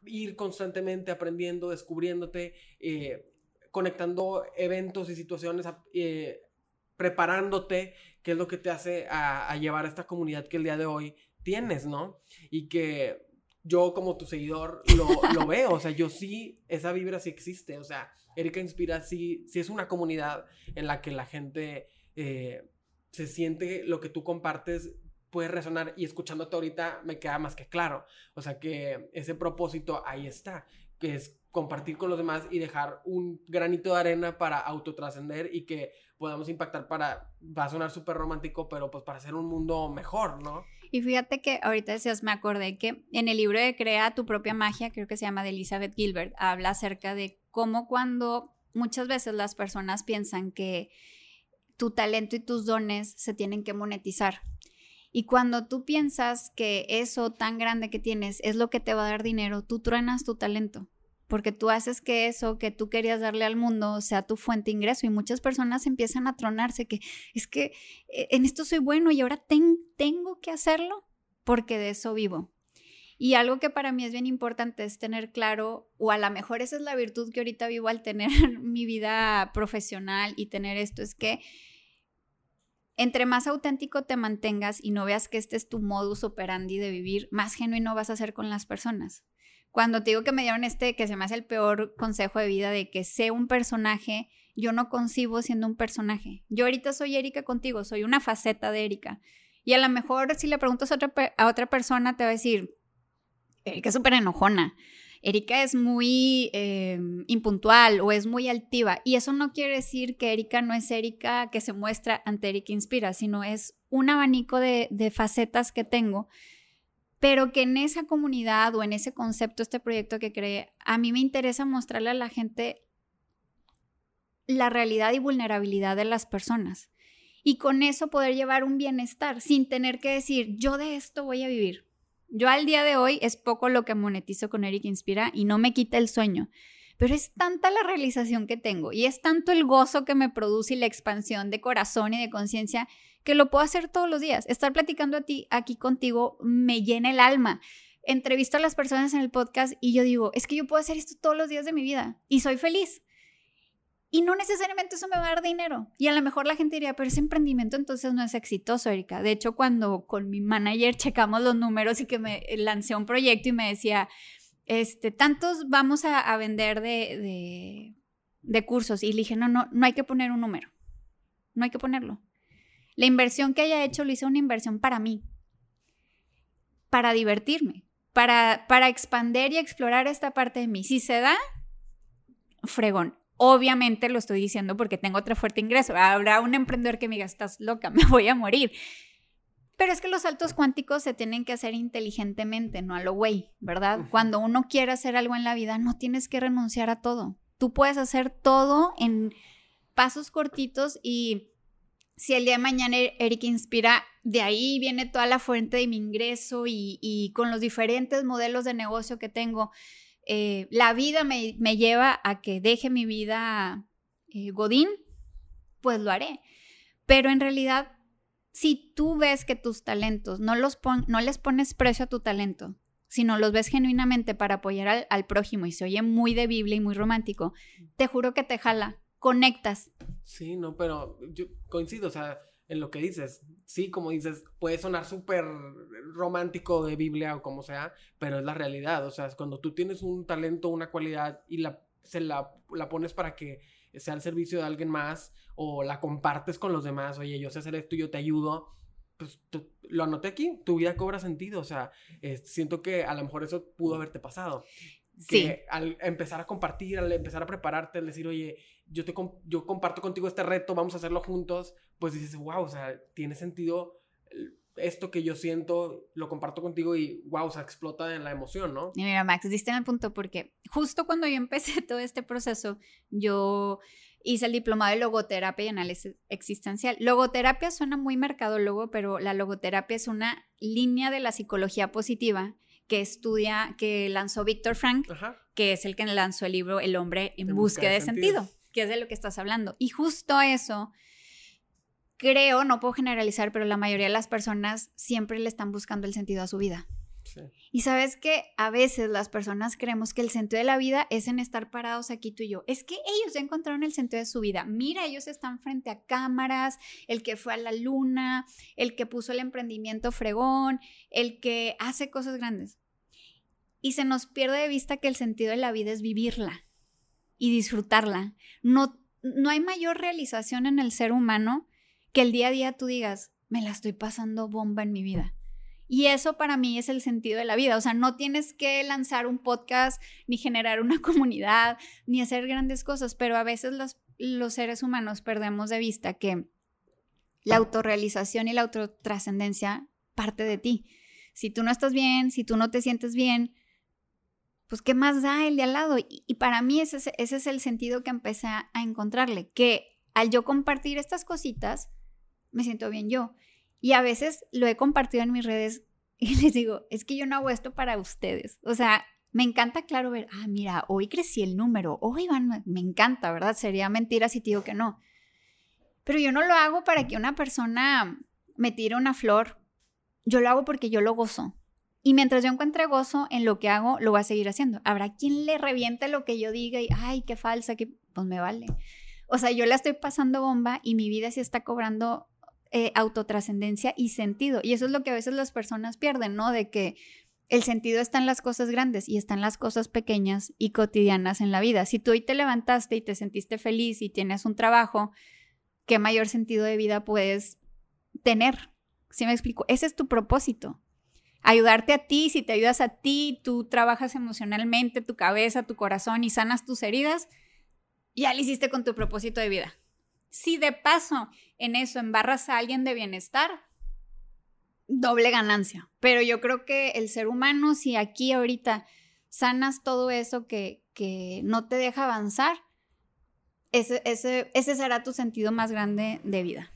ir constantemente aprendiendo, descubriéndote, eh, conectando eventos y situaciones, preparándote, que es lo que te hace a, a, llevar a esta comunidad que el día de hoy tienes, ¿no? Y que yo como tu seguidor lo, lo veo, o sea, yo sí, esa vibra sí existe, o sea, Erika Inspira sí, sí es una comunidad en la que la gente eh, se siente lo que tú compartes puede resonar y escuchándote ahorita me queda más que claro. O sea que ese propósito ahí está, que es compartir con los demás y dejar un granito de arena para autotrascender y que podamos impactar para, va a sonar súper romántico, pero pues para hacer un mundo mejor, ¿no? Y fíjate que ahorita decías, me acordé que en el libro de Crea tu propia magia, creo que se llama de Elizabeth Gilbert, habla acerca de cómo cuando muchas veces las personas piensan que tu talento y tus dones se tienen que monetizar. Y cuando tú piensas que eso tan grande que tienes es lo que te va a dar dinero, tú truenas tu talento porque tú haces que eso que tú querías darle al mundo sea tu fuente de ingreso y muchas personas empiezan a tronarse que es que eh, en esto soy bueno y ahora tengo que hacerlo porque de eso vivo. Y algo que para mí es bien importante es tener claro, o a lo mejor esa es la virtud que ahorita vivo al tener mi vida profesional y tener esto, es que entre más auténtico te mantengas y no veas que este es tu modus operandi de vivir, más genuino vas a ser con las personas. Cuando te digo que me dieron este, que se me hace el peor consejo de vida de que sé un personaje, yo no concibo siendo un personaje. Yo ahorita soy Erika contigo, soy una faceta de Erika. Y a lo mejor si le preguntas a otra, a otra persona te va a decir, Erika es súper enojona. Erika es muy em, impuntual o es muy altiva. Y eso no quiere decir que Erika no es Erika que se muestra ante Erika Inspira, sino es un abanico de, de facetas que tengo, pero que en esa comunidad o en ese concepto, este proyecto que creé, a mí me interesa mostrarle a la gente la realidad y vulnerabilidad de las personas. Y con eso poder llevar un bienestar sin tener que decir, yo de esto voy a vivir yo al día de hoy es poco lo que monetizo con Eric Inspira y no me quita el sueño, pero es tanta la realización que tengo y es tanto el gozo que me produce y la expansión de corazón y de conciencia que lo puedo hacer todos los días. Estar platicando a ti aquí contigo me llena el alma. Entrevisto a las personas en el podcast y yo digo, es que yo puedo hacer esto todos los días de mi vida y soy feliz. Y no necesariamente eso me va a dar dinero. Y a lo mejor la gente diría, pero ese emprendimiento entonces no es exitoso, Erika. De hecho, cuando con mi manager checamos los números y que me lancé un proyecto y me decía, este, tantos vamos a, vender de, de, cursos. Y le dije, no, no, no hay que poner un número. No hay que ponerlo. La inversión que haya hecho lo hice una inversión para mí, para divertirme, para, para expandir y explorar esta parte de mí. Si se da, fregón. Obviamente lo estoy diciendo porque tengo otro fuerte ingreso. Habrá un emprendedor que me diga, estás loca, me voy a morir. Pero es que los saltos cuánticos se tienen que hacer inteligentemente, no a lo güey, ¿verdad? Cuando uno quiere hacer algo en la vida, no tienes que renunciar a todo. Tú puedes hacer todo en pasos cortitos y si el día de mañana e-, Eric inspira, de ahí viene toda la fuente de mi ingreso y, y con los diferentes modelos de negocio que tengo, eh, la vida me, lleva a que deje mi vida eh, Godín, pues lo haré. Pero en realidad, si tú ves que tus talentos no, los no les pones precio a tu talento, sino los ves genuinamente para apoyar al, al, prójimo y se oye muy de Biblia y muy romántico, te juro que te jala, conectas. Sí, no, pero yo coincido, o sea, en lo que dices. Sí, como dices, puede sonar súper romántico de Biblia o como sea, pero es la realidad. O sea, cuando tú tienes un talento, una cualidad y la, se la, la pones para que sea al servicio de alguien más o la compartes con los demás, oye, yo sé hacer esto y yo te ayudo, pues lo anoté aquí, tu vida cobra sentido. O sea, siento que a lo mejor eso pudo haberte pasado. Sí. al empezar a compartir, al empezar a prepararte, al decir, oye, yo, te yo comparto contigo este reto, vamos a hacerlo juntos, pues dices, wow, o sea, tiene sentido esto que yo siento, lo comparto contigo y wow, o sea, explota en la emoción, ¿no? Y mira, Max, diste en el punto porque justo cuando yo empecé todo este proceso, yo hice el diplomado de logoterapia y análisis existencial. Logoterapia suena muy mercadólogo, pero la logoterapia es una línea de la psicología positiva que estudia, que lanzó Víctor Frank, que es el que lanzó el libro El hombre en, búsqueda de, sentido. Que es de lo que estás hablando. Y justo eso, creo, no puedo generalizar, pero la mayoría de las personas siempre le están buscando el sentido a su vida. Y sabes que a veces las personas creemos que el sentido de la vida es en estar parados aquí tú y yo. Es que ellos ya encontraron el sentido de su vida. Mira, ellos están frente a cámaras, el que fue a la luna, el que puso el emprendimiento fregón, el que hace cosas grandes. Y se nos pierde de vista que el sentido de la vida es vivirla y disfrutarla. No, no hay mayor realización en el ser humano que el día a día tú digas, me la estoy pasando bomba en mi vida. Y eso para mí es el sentido de la vida. O sea, no tienes que lanzar un podcast, ni generar una comunidad, ni hacer grandes cosas, pero a veces los, los seres humanos perdemos de vista que la autorrealización y la autotrascendencia parte de ti. Si tú no estás bien, si tú no te sientes bien, pues ¿qué más da el de al lado? Y, para mí ese, es el sentido que empecé a, encontrarle, que al yo compartir estas cositas, me siento bien yo. Y a veces lo he compartido en mis redes y les digo, es que yo no hago esto para ustedes. O sea, me encanta, claro, ver, ah, mira, hoy crecí el número, hoy van, me encanta, ¿verdad? Sería mentira si te digo que no. Pero yo no lo hago para que una persona me tire una flor. Yo lo hago porque yo lo gozo. Y mientras yo encuentre gozo en lo que hago, lo voy a seguir haciendo. Habrá quien le reviente lo que yo diga y, ay, qué falsa, que pues me vale. O sea, yo la estoy pasando bomba y mi vida sí está cobrando eh, autotrascendencia y sentido. Y eso es lo que a veces las personas pierden, ¿no? De que el sentido está en las cosas grandes y está en las cosas pequeñas y cotidianas en la vida. Si tú hoy te levantaste y te sentiste feliz y tienes un trabajo, ¿qué mayor sentido de vida puedes tener? ¿Sí me explico? Ese es tu propósito. Ayudarte a ti, si te ayudas a ti, tú trabajas emocionalmente, tu cabeza, tu corazón y sanas tus heridas, ya lo hiciste con tu propósito de vida. Si de paso en eso embarras a alguien de bienestar, doble ganancia. Pero yo creo que el ser humano, si aquí ahorita sanas todo eso que, que no te deja avanzar, ese, ese, ese será tu sentido más grande de vida.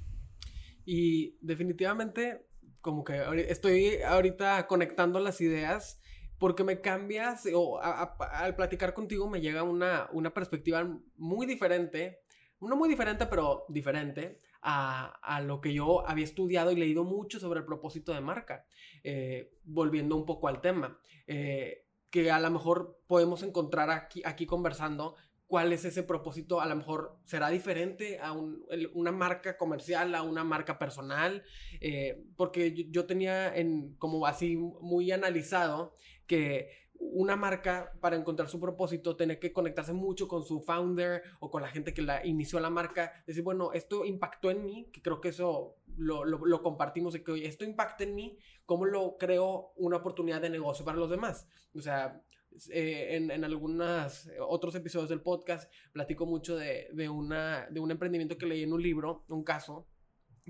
Y definitivamente, como que estoy ahorita conectando las ideas porque me cambias, o al platicar contigo me llega una, una perspectiva muy diferente no muy diferente, pero diferente a, lo que yo había estudiado y leído mucho sobre el propósito de marca. Eh, volviendo un poco al tema, eh, que a lo mejor podemos encontrar aquí, aquí conversando cuál es ese propósito, a lo mejor será diferente a una marca comercial, a una marca personal, eh, porque yo, yo, tenía en, como así muy analizado que una marca para encontrar su propósito tiene que conectarse mucho con su founder o con la gente que la inició la marca. Decir, bueno, esto impactó en mí, que creo que eso lo, lo, compartimos, y que oye, esto impacta en mí, ¿cómo lo creo una oportunidad de negocio para los demás? O sea, eh, en, en algunos otros episodios del podcast platico mucho de, de, una, de un emprendimiento que leí en un libro, un caso,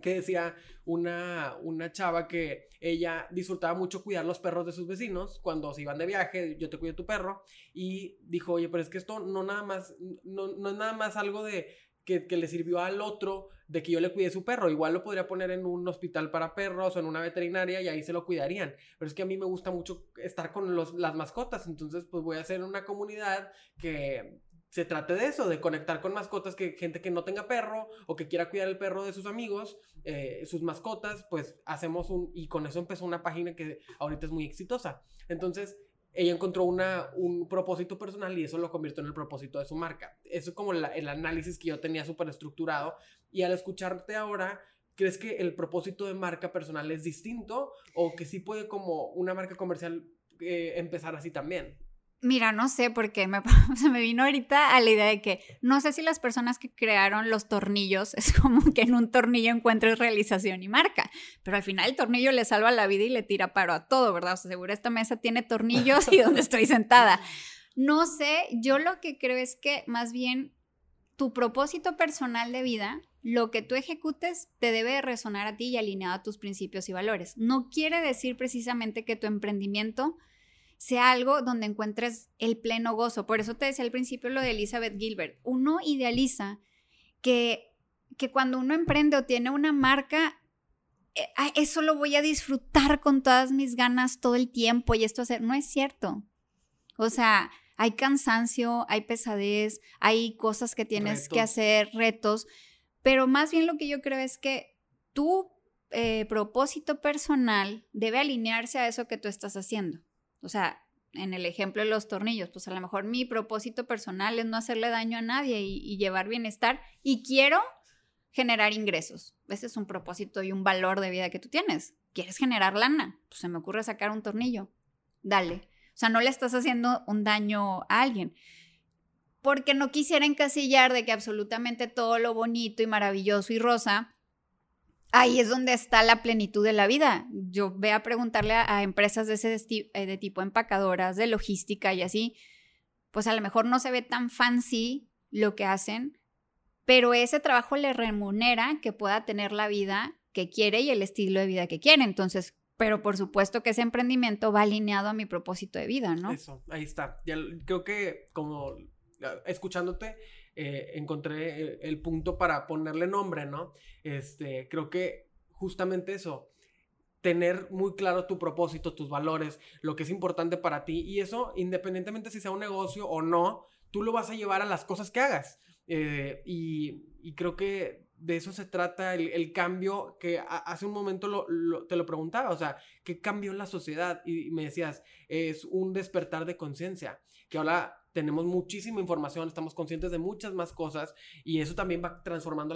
que decía una, una chava que ella disfrutaba mucho cuidar los perros de sus vecinos cuando se iban de viaje, yo te cuido tu perro, y dijo, oye, pero es que esto no nada más, no, no es nada más algo de que, le sirvió al otro de que yo le cuide su perro, igual lo podría poner en un hospital para perros o en una veterinaria y ahí se lo cuidarían, pero es que a mí me gusta mucho estar con los, las mascotas, entonces pues voy a hacer una comunidad que se trate de eso, de conectar con mascotas, que gente que no tenga perro o que quiera cuidar el perro de sus amigos, eh, sus mascotas, pues hacemos un, y con eso empezó una página que ahorita es muy exitosa. Entonces, ella encontró una, un propósito personal y eso lo convirtió en el propósito de su marca. Eso es como el análisis que yo tenía súper estructurado y al escucharte ahora, ¿crees que el propósito de marca personal es distinto o que sí puede como una marca comercial eh, empezar así también? Mira, no sé, porque me, se me vino ahorita a la idea de que no sé si las personas que crearon los tornillos es como que en un tornillo encuentres realización y marca, pero al final el tornillo le salva la vida y le tira paro a todo, ¿verdad? O sea, seguro esta mesa tiene tornillos y donde estoy sentada. No sé, yo lo que creo es que más bien tu propósito personal de vida, lo que tú ejecutes, te debe resonar a ti y alineado a tus principios y valores. No quiere decir precisamente que tu emprendimiento sea algo donde encuentres el pleno gozo. Por eso te decía al principio lo de Elizabeth Gilbert. Uno idealiza que, que cuando uno emprende o tiene una marca, eh, eso lo voy a disfrutar con todas mis ganas todo el tiempo y esto hacer. No es cierto. O sea, hay cansancio, hay pesadez, hay cosas que tienes que hacer, retos, pero más bien lo que yo creo es que tu eh, propósito personal debe alinearse a eso que tú estás haciendo. O sea, en el ejemplo de los tornillos, pues a lo mejor mi propósito personal es no hacerle daño a nadie y, llevar bienestar y quiero generar ingresos. Ese es un propósito y un valor de vida que tú tienes. ¿Quieres generar lana? Pues se me ocurre sacar un tornillo. Dale. O sea, no le estás haciendo un daño a alguien. Porque no quisiera encasillar de que absolutamente todo lo bonito y maravilloso y rosa ahí es donde está la plenitud de la vida. Yo voy a preguntarle a, empresas de ese eh, de tipo empacadoras, de logística y así, pues a lo mejor no se ve tan fancy lo que hacen, pero ese trabajo le remunera que pueda tener la vida que quiere y el estilo de vida que quiere. Entonces, pero por supuesto que ese emprendimiento va alineado a mi propósito de vida, ¿no? Eso, ahí está. creo que como escuchándote, eh, encontré eh, el punto para ponerle nombre, ¿no? Este, creo que justamente eso, tener muy claro tu propósito, tus valores, lo que es importante para ti y eso, independientemente si sea un negocio o no, tú lo vas a llevar a las cosas que hagas. Eh, y, creo que de eso se trata el, cambio que hace un momento te lo preguntaba, o sea, ¿qué cambió en la sociedad? Y, me decías, es un despertar de conciencia, que ahora tenemos muchísima información, estamos conscientes de muchas más cosas y eso también va transformando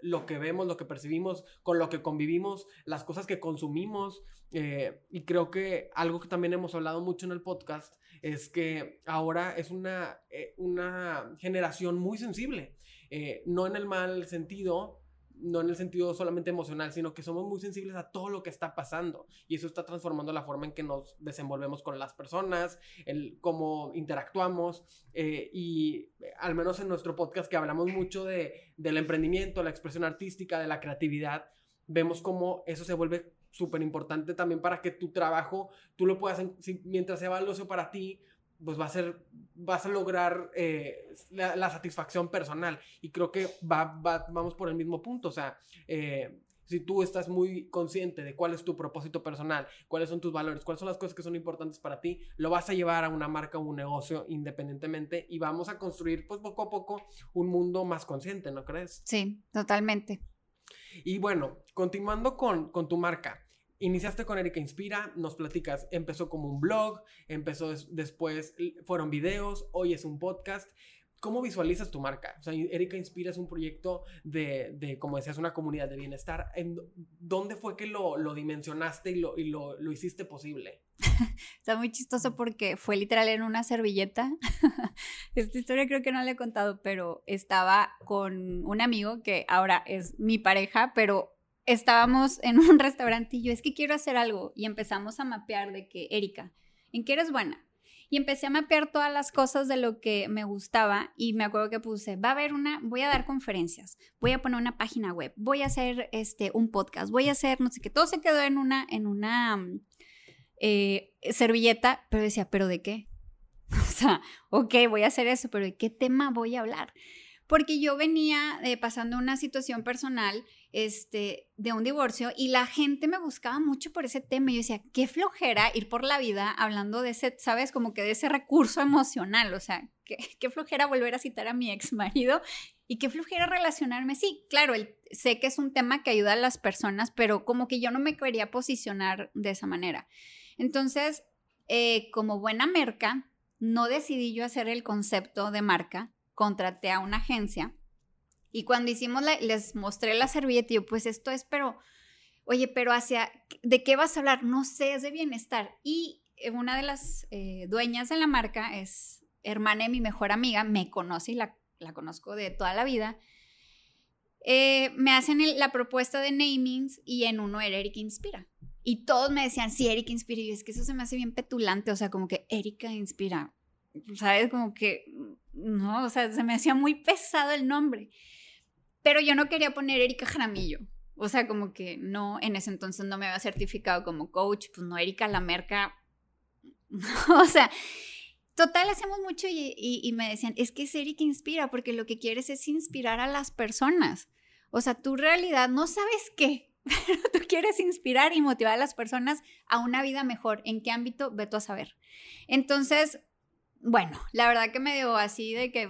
lo que vemos, lo que percibimos, con lo que convivimos, las cosas que consumimos. Eh, y creo que algo que también hemos hablado mucho en el podcast es que ahora es una, eh, una generación muy sensible, eh, no en el mal sentido, no en el sentido solamente emocional, sino que somos muy sensibles a todo lo que está pasando. Y eso está transformando la forma en que nos desenvolvemos con las personas, el cómo interactuamos eh, y al menos en nuestro podcast que hablamos mucho de, del emprendimiento, la expresión artística, de la creatividad, vemos cómo eso se vuelve súper importante también para que tu trabajo, tú lo puedas, mientras sea valioso para ti, pues va a ser, vas a lograr eh, la, satisfacción personal. Y creo que va, vamos por el mismo punto. O sea, eh, si tú estás muy consciente de cuál es tu propósito personal, cuáles son tus valores, cuáles son las cosas que son importantes para ti, lo vas a llevar a una marca o un negocio independientemente y vamos a construir pues poco a poco un mundo más consciente, ¿no crees? Sí, totalmente. Y bueno, continuando con, con tu marca, Iniciaste con Erika Inspira, nos platicas, empezó como un blog, empezó después, fueron videos, hoy es un podcast. ¿Cómo visualizas tu marca? O sea, Erika Inspira es un proyecto de, de como decías, una comunidad de bienestar. ¿En ¿Dónde fue que lo, lo dimensionaste y, lo, y lo, lo, hiciste posible? Está muy chistoso porque fue literal en una servilleta. Esta historia creo que no le he contado, pero estaba con un amigo que ahora es mi pareja, pero estábamos en un yo es que quiero hacer algo y empezamos a mapear de que, Erika, ¿en qué eres buena? Y empecé a mapear todas las cosas de lo que me gustaba y me acuerdo que puse, va a haber una, voy a dar conferencias, voy a poner una página web, voy a hacer este, un podcast, voy a hacer, no sé qué, todo se quedó en una, en una eh, servilleta, pero decía, ¿pero de qué? O sea, ok, voy a hacer eso, pero ¿de qué tema voy a hablar? Porque yo venía eh, pasando una situación personal este, de un divorcio y la gente me buscaba mucho por ese tema. Yo decía, qué flojera ir por la vida hablando de ese, ¿sabes? Como que de ese recurso emocional. O sea, qué, qué flojera volver a citar a mi ex marido y qué flojera relacionarme. Sí, claro, sé que es un tema que ayuda a las personas, pero como que yo no me quería posicionar de esa manera. Entonces, eh, como buena merca, no decidí yo hacer el concepto de marca, contraté a una agencia y cuando hicimos la, les mostré la servilleta y yo, pues esto es, pero, oye, pero hacia, ¿de qué vas a hablar? No sé, es de bienestar. Y eh, una de las eh, dueñas de la marca es hermana de mi mejor amiga, me conoce y la, la conozco de toda la vida. Eh, me hacen la propuesta de namings y en uno era Erika Inspira. Y todos me decían, sí, Erika Inspira. Y es que eso se me hace bien petulante, o sea, como que Erika Inspira. ¿Sabes? Como que, no, o sea, se me hacía muy pesado el nombre. Pero yo no quería poner Erika Jaramillo. O sea, como que no, en ese entonces no me había certificado como coach, pues no, Erika la merca. o sea, total, hacemos mucho y, me decían, es que es Erika inspira, porque lo que quieres es inspirar a las personas. O sea, tu realidad no sabes qué, pero tú quieres inspirar y motivar a las personas a una vida mejor. ¿En qué ámbito? Veto a saber. Entonces, bueno, la verdad que me dio así de que...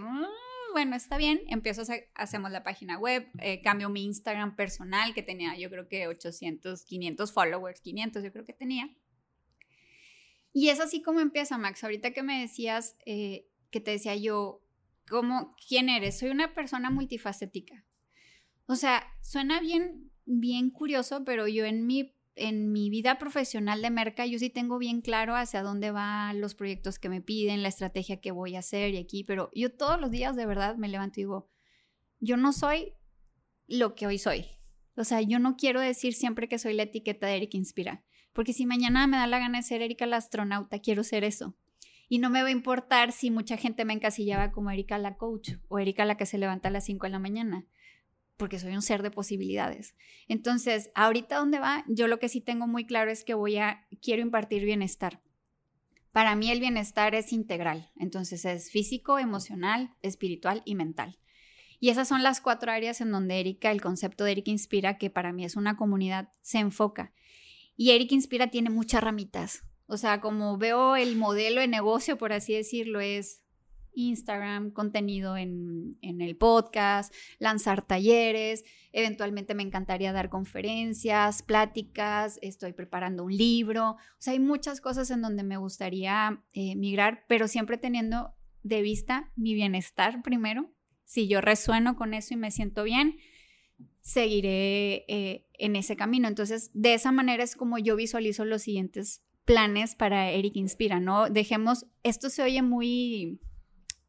Bueno, está bien, empiezo a hacemos la página web, eh, cambio mi Instagram personal que tenía yo creo que 800, 500 followers, 500 yo creo que tenía. Y es así como empieza, Max. Ahorita que me decías, eh, que te decía yo, ¿cómo, ¿quién eres? Soy una persona multifacética. O sea, suena bien, bien curioso, pero yo en mi en mi vida profesional de merca, yo sí tengo bien claro hacia dónde van los proyectos que me piden, la estrategia que voy a hacer y aquí, pero yo todos los días de verdad me levanto y digo, yo no soy lo que hoy soy. O sea, yo no quiero decir siempre que soy la etiqueta de Erika Inspira, porque si mañana me da la gana de ser Erika la astronauta, quiero ser eso. Y no me va a importar si mucha gente me encasillaba como Erika la coach o Erika la que se levanta a las 5 de la mañana porque soy un ser de posibilidades. Entonces, ahorita dónde va, yo lo que sí tengo muy claro es que voy a, quiero impartir bienestar. Para mí el bienestar es integral, entonces es físico, emocional, espiritual y mental. Y esas son las cuatro áreas en donde Erika, el concepto de Erika Inspira, que para mí es una comunidad, se enfoca. Y Erika Inspira tiene muchas ramitas. O sea, como veo el modelo de negocio, por así decirlo, es Instagram, contenido en, en, el podcast, lanzar talleres, eventualmente me encantaría dar conferencias, pláticas, estoy preparando un libro, o sea, hay muchas cosas en donde me gustaría eh, migrar, pero siempre teniendo de vista mi bienestar primero. Si yo resueno con eso y me siento bien, seguiré eh, en ese camino. Entonces, de esa manera es como yo visualizo los siguientes planes para Eric Inspira, ¿no? Dejemos, esto se oye muy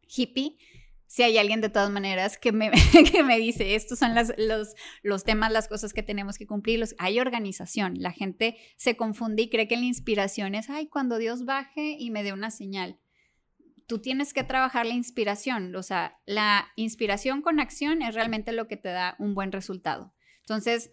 hippie. Si hay alguien de todas maneras que me, que me dice, estos son las, los, los temas, las cosas que tenemos que cumplir, hay organización. La gente se confunde y cree que la inspiración es, ay, cuando Dios baje y me dé una señal tú tienes que trabajar la inspiración. O sea, la inspiración con acción es realmente lo que te da un buen resultado. Entonces,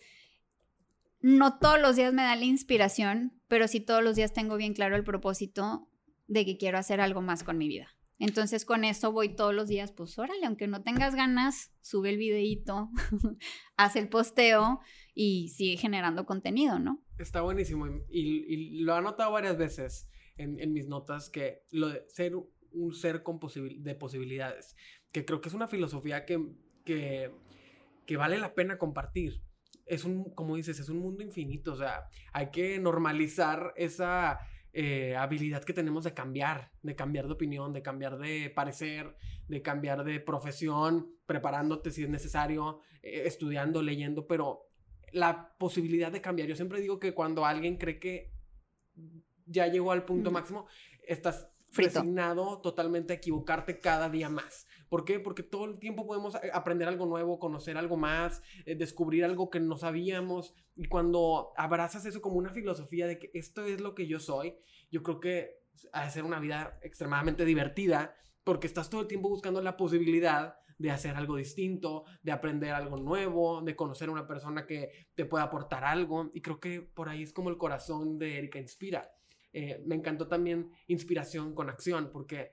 no todos los días me da la inspiración, pero sí todos los días tengo bien claro el propósito de que quiero hacer algo más con mi vida. Entonces con eso voy todos los días, pues órale, aunque no tengas ganas, sube el videíto, haz el posteo y sigue generando contenido, ¿no? Está buenísimo y, lo he notado varias veces en, mis notas que lo de ser un ser con de posibilidades, que creo que es una filosofía que, que, vale la pena compartir. Es un, como dices, es un mundo infinito, o sea, hay que normalizar esa eh, habilidad que tenemos de cambiar, de cambiar de opinión, de cambiar de parecer, de cambiar de profesión, preparándote si es necesario, eh, estudiando, leyendo, pero la posibilidad de cambiar. Yo siempre digo que cuando alguien cree que ya llegó al punto máximo, estás resignado totalmente a equivocarte cada día más. ¿Por qué? Porque todo el tiempo podemos eh, aprender algo nuevo, conocer algo más, eh, descubrir algo que no sabíamos. Y cuando abrazas eso como una filosofía de que esto es lo que yo soy, yo creo que de ser una vida extremadamente divertida porque estás todo el tiempo buscando la posibilidad de hacer algo distinto, de aprender algo nuevo, de conocer a una persona que te pueda aportar algo. Y creo que por ahí es como el corazón de Erika Inspira. Eh, me encantó también inspiración con acción, porque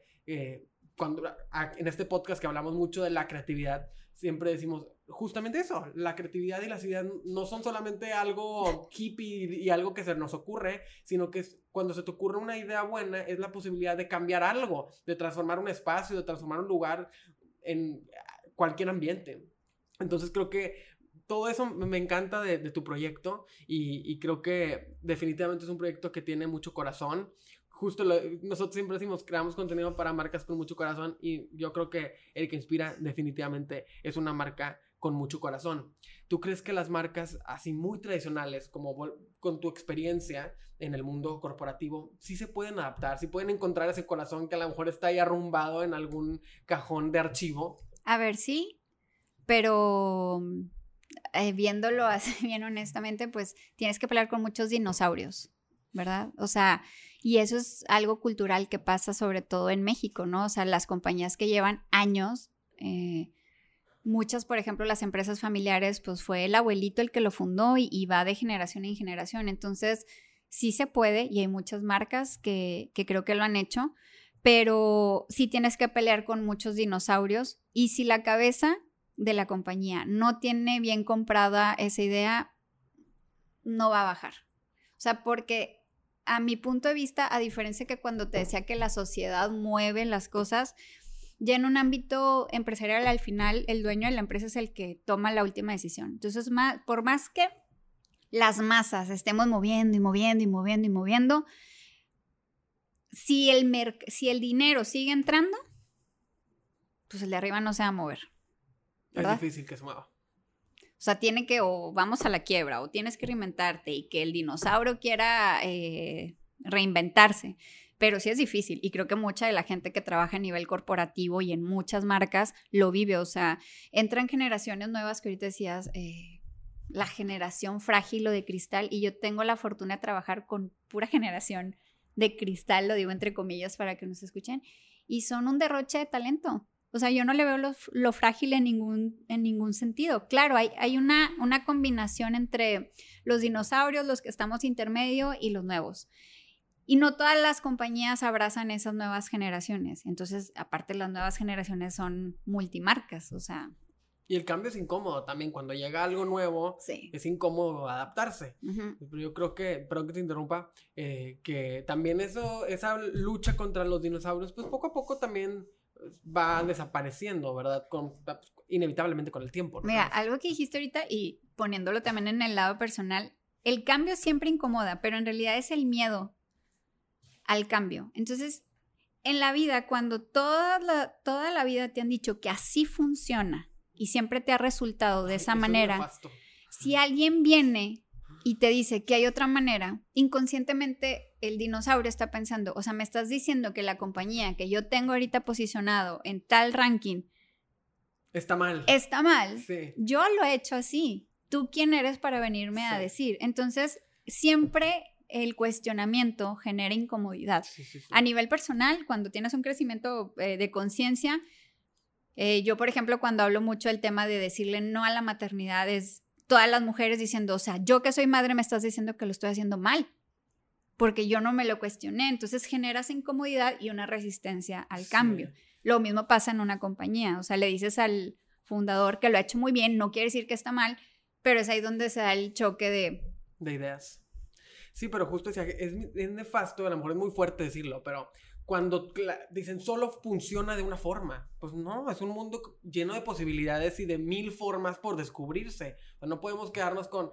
en este podcast que hablamos mucho de la creatividad, siempre decimos justamente eso, la creatividad y las ideas no son solamente algo hippie y algo que se nos ocurre, sino que cuando se te ocurre una idea buena es la posibilidad de cambiar algo, de transformar un espacio, de transformar un lugar en cualquier ambiente. Entonces creo que todo eso me encanta de, tu proyecto y, creo que definitivamente es un proyecto que tiene mucho corazón. Justo nosotros siempre decimos, creamos contenido para marcas con mucho corazón y yo creo que el que inspira definitivamente es una marca con mucho corazón. ¿Tú crees que las marcas así muy tradicionales, como con tu experiencia en el mundo corporativo, sí se pueden adaptar, sí pueden encontrar ese corazón que a lo mejor está ahí arrumbado en algún cajón de archivo? A ver, sí, pero eh, viéndolo así bien honestamente, pues tienes que pelear con muchos dinosaurios, ¿verdad? O sea, y eso es algo cultural que pasa sobre todo en México, ¿no? O sea, las compañías que llevan años, eh, muchas, por ejemplo, las empresas familiares, pues fue el abuelito el que lo fundó y, va de generación en generación. Entonces, sí se puede y hay muchas marcas que, que creo que lo han hecho, pero sí tienes que pelear con muchos dinosaurios y si la cabeza de la compañía no tiene bien comprada esa idea, no va a bajar. O sea, porque a mi punto de vista, a diferencia que cuando te decía que la sociedad mueve las cosas, ya en un ámbito empresarial al final el dueño de la empresa es el que toma la última decisión. Entonces, por más que las masas estemos moviendo y moviendo y moviendo y moviendo, si el, si el dinero sigue entrando, pues el de arriba no se va a mover. Es difícil que se mueva. O sea, tiene que, o vamos a la quiebra, o tienes que reinventarte y que el dinosaurio quiera eh, reinventarse. Pero sí es difícil y creo que mucha de la gente que trabaja a nivel corporativo y en muchas marcas lo vive. O sea, entran generaciones nuevas que ahorita decías, eh, la generación frágil o de cristal y yo tengo la fortuna de trabajar con pura generación de cristal, lo digo entre comillas para que nos escuchen, y son un derroche de talento. O sea, yo no le veo lo, frágil en ningún, en ningún sentido. Claro, hay, hay una, una combinación entre los dinosaurios, los que estamos intermedio y los nuevos. Y no todas las compañías abrazan esas nuevas generaciones. Entonces, aparte, las nuevas generaciones son multimarcas, o sea. Y el cambio es incómodo también. Cuando llega algo nuevo, es incómodo adaptarse. Pero yo creo que, perdón que te interrumpa, eh, que también eso, esa lucha contra los dinosaurios, pues poco a poco también va desapareciendo, ¿verdad? Con, inevitablemente con el tiempo. Mira, algo que dijiste ahorita y poniéndolo también en el lado personal, el cambio siempre incomoda, pero en realidad es el miedo al cambio. Entonces, en la vida, cuando toda la, toda la vida te han dicho que así funciona y siempre te ha resultado de esa manera, si alguien viene y te dice que hay otra manera, inconscientemente el dinosaurio está pensando, o sea, me estás diciendo que la compañía que yo tengo ahorita posicionado en tal ranking está mal. Está mal. Yo lo he hecho así. ¿Tú quién eres para venirme a decir? Entonces, siempre el cuestionamiento genera incomodidad. a nivel personal, cuando tienes un crecimiento eh, de conciencia, eh, yo, por ejemplo, cuando hablo mucho del tema de decirle no a la maternidad, es todas las mujeres diciendo, o sea, yo que soy madre me estás diciendo que lo estoy haciendo mal, porque yo no me lo cuestioné. Entonces generas incomodidad y una resistencia al cambio. Lo mismo pasa en una compañía, o sea, le dices al fundador que lo ha hecho muy bien, no quiere decir que está mal, pero es ahí donde se da el choque de... De ideas. Sí, pero justo es, es nefasto, a lo mejor es muy fuerte decirlo, pero cuando dicen solo funciona de una forma, pues no, es un mundo lleno de posibilidades y de mil formas por descubrirse. no podemos quedarnos con,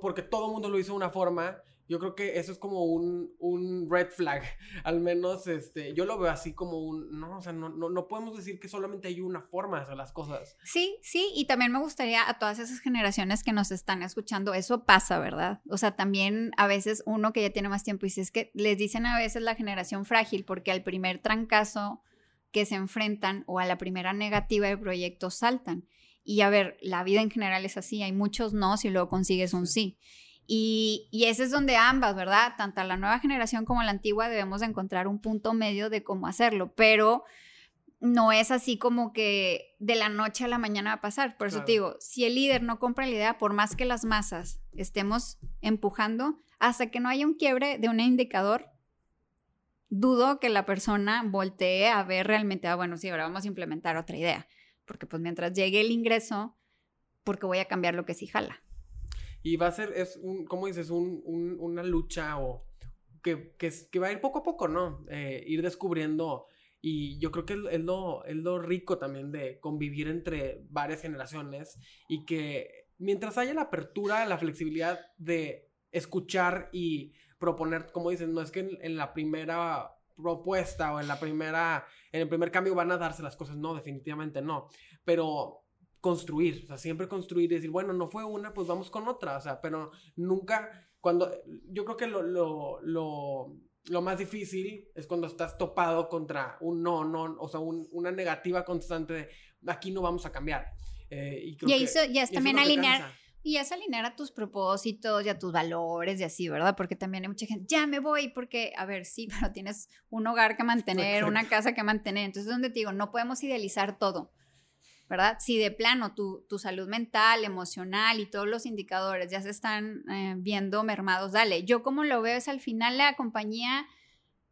porque todo el mundo lo hizo de una forma yo creo que eso es como un, un, red flag. Al menos este, yo lo veo así como un. No, o sea, no, no, no, podemos decir que solamente hay una forma de hacer las cosas. Sí, sí, y también me gustaría a todas esas generaciones que nos están escuchando, eso pasa, ¿verdad? O sea, también a veces uno que ya tiene más tiempo y si es que les dicen a veces la generación frágil, porque al primer trancazo que se enfrentan o a la primera negativa de proyecto saltan. Y a ver, la vida en general es así, hay muchos no si luego consigues un sí. Y, ese es donde ambas, ¿verdad? Tanto la nueva generación como la antigua debemos de encontrar un punto medio de cómo hacerlo, pero no es así como que de la noche a la mañana va a pasar. Por eso te digo, si el líder no compra la idea, por más que las masas estemos empujando, hasta que no haya un quiebre de un indicador, dudo que la persona voltee a ver realmente, ah, bueno, sí, ahora vamos a implementar otra idea. Porque pues mientras llegue el ingreso, porque voy a cambiar lo que sí jala. Y va a ser, es un, ¿cómo dices? Un, una lucha o que, que, va a ir poco a poco, ¿no? Eh, ir descubriendo. Y yo creo que es, lo, es lo rico también de convivir entre varias generaciones y que mientras haya la apertura, la flexibilidad de escuchar y proponer, como dices, no es que en, la primera propuesta o en la primera, en el primer cambio van a darse las cosas, no, definitivamente no, pero construir, o sea, siempre construir y decir, bueno, no fue una, pues vamos con otra, o sea, pero nunca, cuando, yo creo que lo, lo, lo, lo más difícil es cuando estás topado contra un no, no, o sea, una negativa constante de, aquí no vamos a cambiar. Eh, y, creo eso ya es también alinear. Y es alinear a tus propósitos y a tus valores y así, ¿verdad? Porque también hay mucha gente, ya me voy porque, a ver, sí, pero tienes un hogar que mantener, una casa que mantener. Entonces, donde te digo, no podemos idealizar todo. ¿Verdad? Si de plano tu, salud mental, emocional y todos los indicadores ya se están eh, viendo mermados, dale. Yo como lo veo es al final la compañía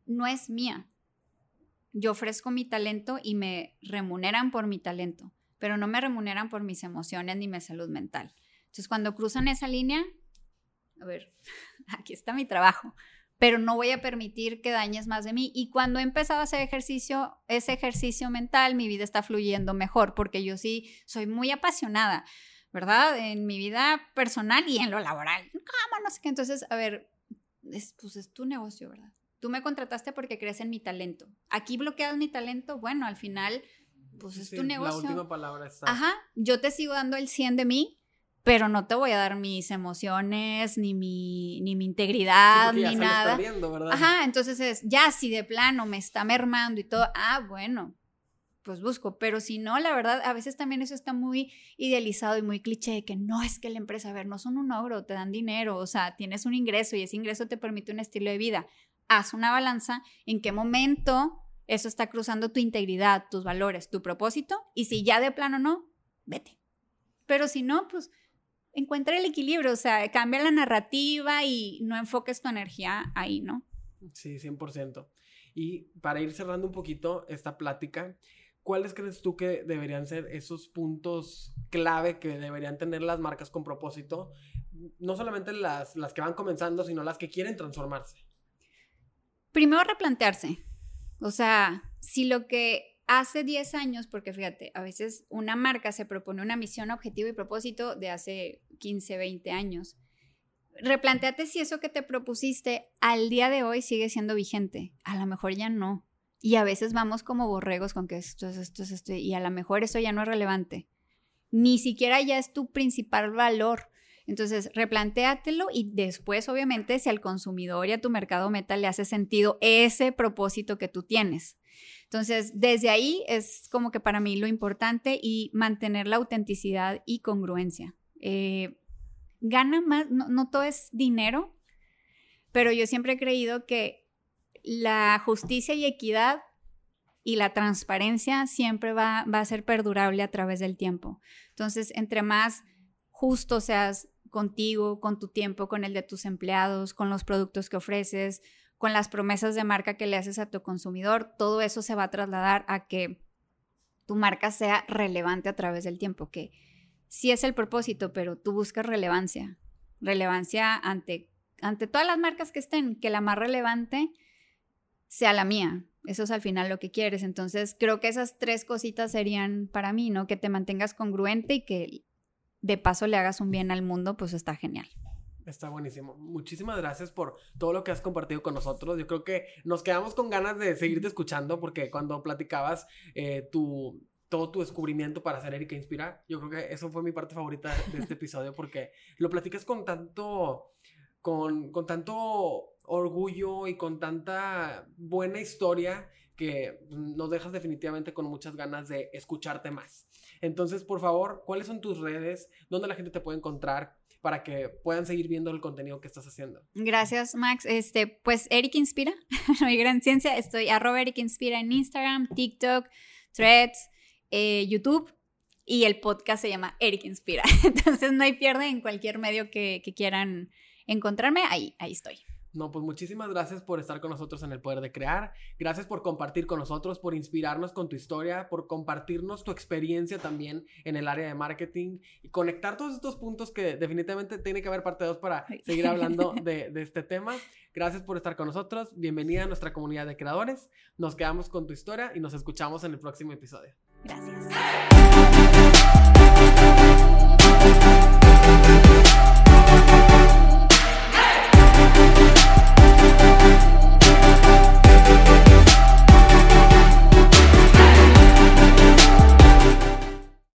no es mía. Yo ofrezco mi talento y me remuneran por mi talento, pero no me remuneran por mis emociones ni mi salud mental. Entonces, cuando cruzan esa línea, a ver, aquí está mi trabajo pero no voy a permitir que dañes más de mí. Y cuando he empezado a hacer ejercicio, ese ejercicio mental, mi vida está fluyendo mejor, porque yo sí soy muy apasionada, ¿verdad? En mi vida personal y en lo laboral. ¿Cómo? No sé qué. Entonces, a ver, es, pues es tu negocio, ¿verdad? Tú me contrataste porque crees en mi talento. Aquí bloqueas mi talento, bueno, al final, pues es tu negocio. La última palabra está. Ajá, yo te sigo dando el 100 de mí, pero no te voy a dar mis emociones, ni mi, ni mi integridad, ni nada. Ajá, entonces es, ya si de plano me está mermando y todo, ah, bueno, pues busco, pero si no, la verdad, a veces también eso está muy idealizado y muy cliché, que no es que la empresa, a ver, no son un ogro, te dan dinero, o sea, tienes un ingreso y ese ingreso te permite un estilo de vida. Haz una balanza en qué momento eso está cruzando tu integridad, tus valores, tu propósito, y si ya de plano no, vete. Pero si no, pues encuentra el equilibrio, o sea, cambia la narrativa y no enfoques tu energía ahí, ¿no? Sí, 100%. Y para ir cerrando un poquito esta plática, ¿cuáles crees tú que deberían ser esos puntos clave que deberían tener las marcas con propósito? No solamente las, las que van comenzando, sino las que quieren transformarse. Primero replantearse. O sea, si lo que hace 10 años, porque fíjate, a veces una marca se propone una misión, objetivo y propósito de hace 15, 20 años. Replanteate si eso que te propusiste al día de hoy sigue siendo vigente. A lo mejor ya no. Y a veces vamos como borregos con que esto es esto es esto y a lo mejor eso ya no es relevante. Ni siquiera ya es tu principal valor. Entonces, replantéatelo y después, obviamente, si al consumidor y a tu mercado meta le hace sentido ese propósito que tú tienes. Entonces, desde ahí es como que para mí lo importante y mantener la autenticidad y congruencia. Eh, gana más, no, todo es dinero, pero yo siempre he creído que la justicia y equidad y la transparencia siempre va, va, a ser perdurable a través del tiempo. Entonces, entre más justo seas contigo, con tu tiempo, con el de tus empleados, con los productos que ofreces, con las promesas de marca que le haces a tu consumidor, todo eso se va a trasladar a que tu marca sea relevante a través del tiempo, que sí es el propósito, pero tú buscas relevancia, relevancia ante, ante todas las marcas que estén, que la más relevante sea la mía. Eso es al final lo que quieres. Entonces, creo que esas tres cositas serían para mí, ¿no? Que te mantengas congruente y que de paso le hagas un bien al mundo, pues está genial. Está buenísimo. Muchísimas gracias por todo lo que has compartido con nosotros. Yo creo que nos quedamos con ganas de seguirte escuchando porque cuando platicabas eh, tu, todo tu descubrimiento para hacer Erika Inspira, yo creo que eso fue mi parte favorita de este episodio porque lo platicas con tanto, con, con tanto orgullo y con tanta buena historia que nos dejas definitivamente con muchas ganas de escucharte más. Entonces, por favor, ¿cuáles son tus redes? ¿Dónde la gente te puede encontrar? Para que puedan seguir viendo el contenido que estás haciendo. Gracias, Max. Este, pues Eric Inspira, mi gran ciencia. Estoy arroba Eric Inspira en Instagram, TikTok, Threads, eh, YouTube y el podcast se llama Eric Inspira. Entonces no hay pierde en cualquier medio que, que quieran encontrarme, ahí, ahí estoy. No, pues muchísimas gracias por estar con nosotros en el Poder de Crear. Gracias por compartir con nosotros, por inspirarnos con tu historia, por compartirnos tu experiencia también en el área de marketing y conectar todos estos puntos que definitivamente tiene que haber parte 2 para seguir hablando de, de este tema. Gracias por estar con nosotros. Bienvenida a nuestra comunidad de creadores. Nos quedamos con tu historia y nos escuchamos en el próximo episodio. Gracias.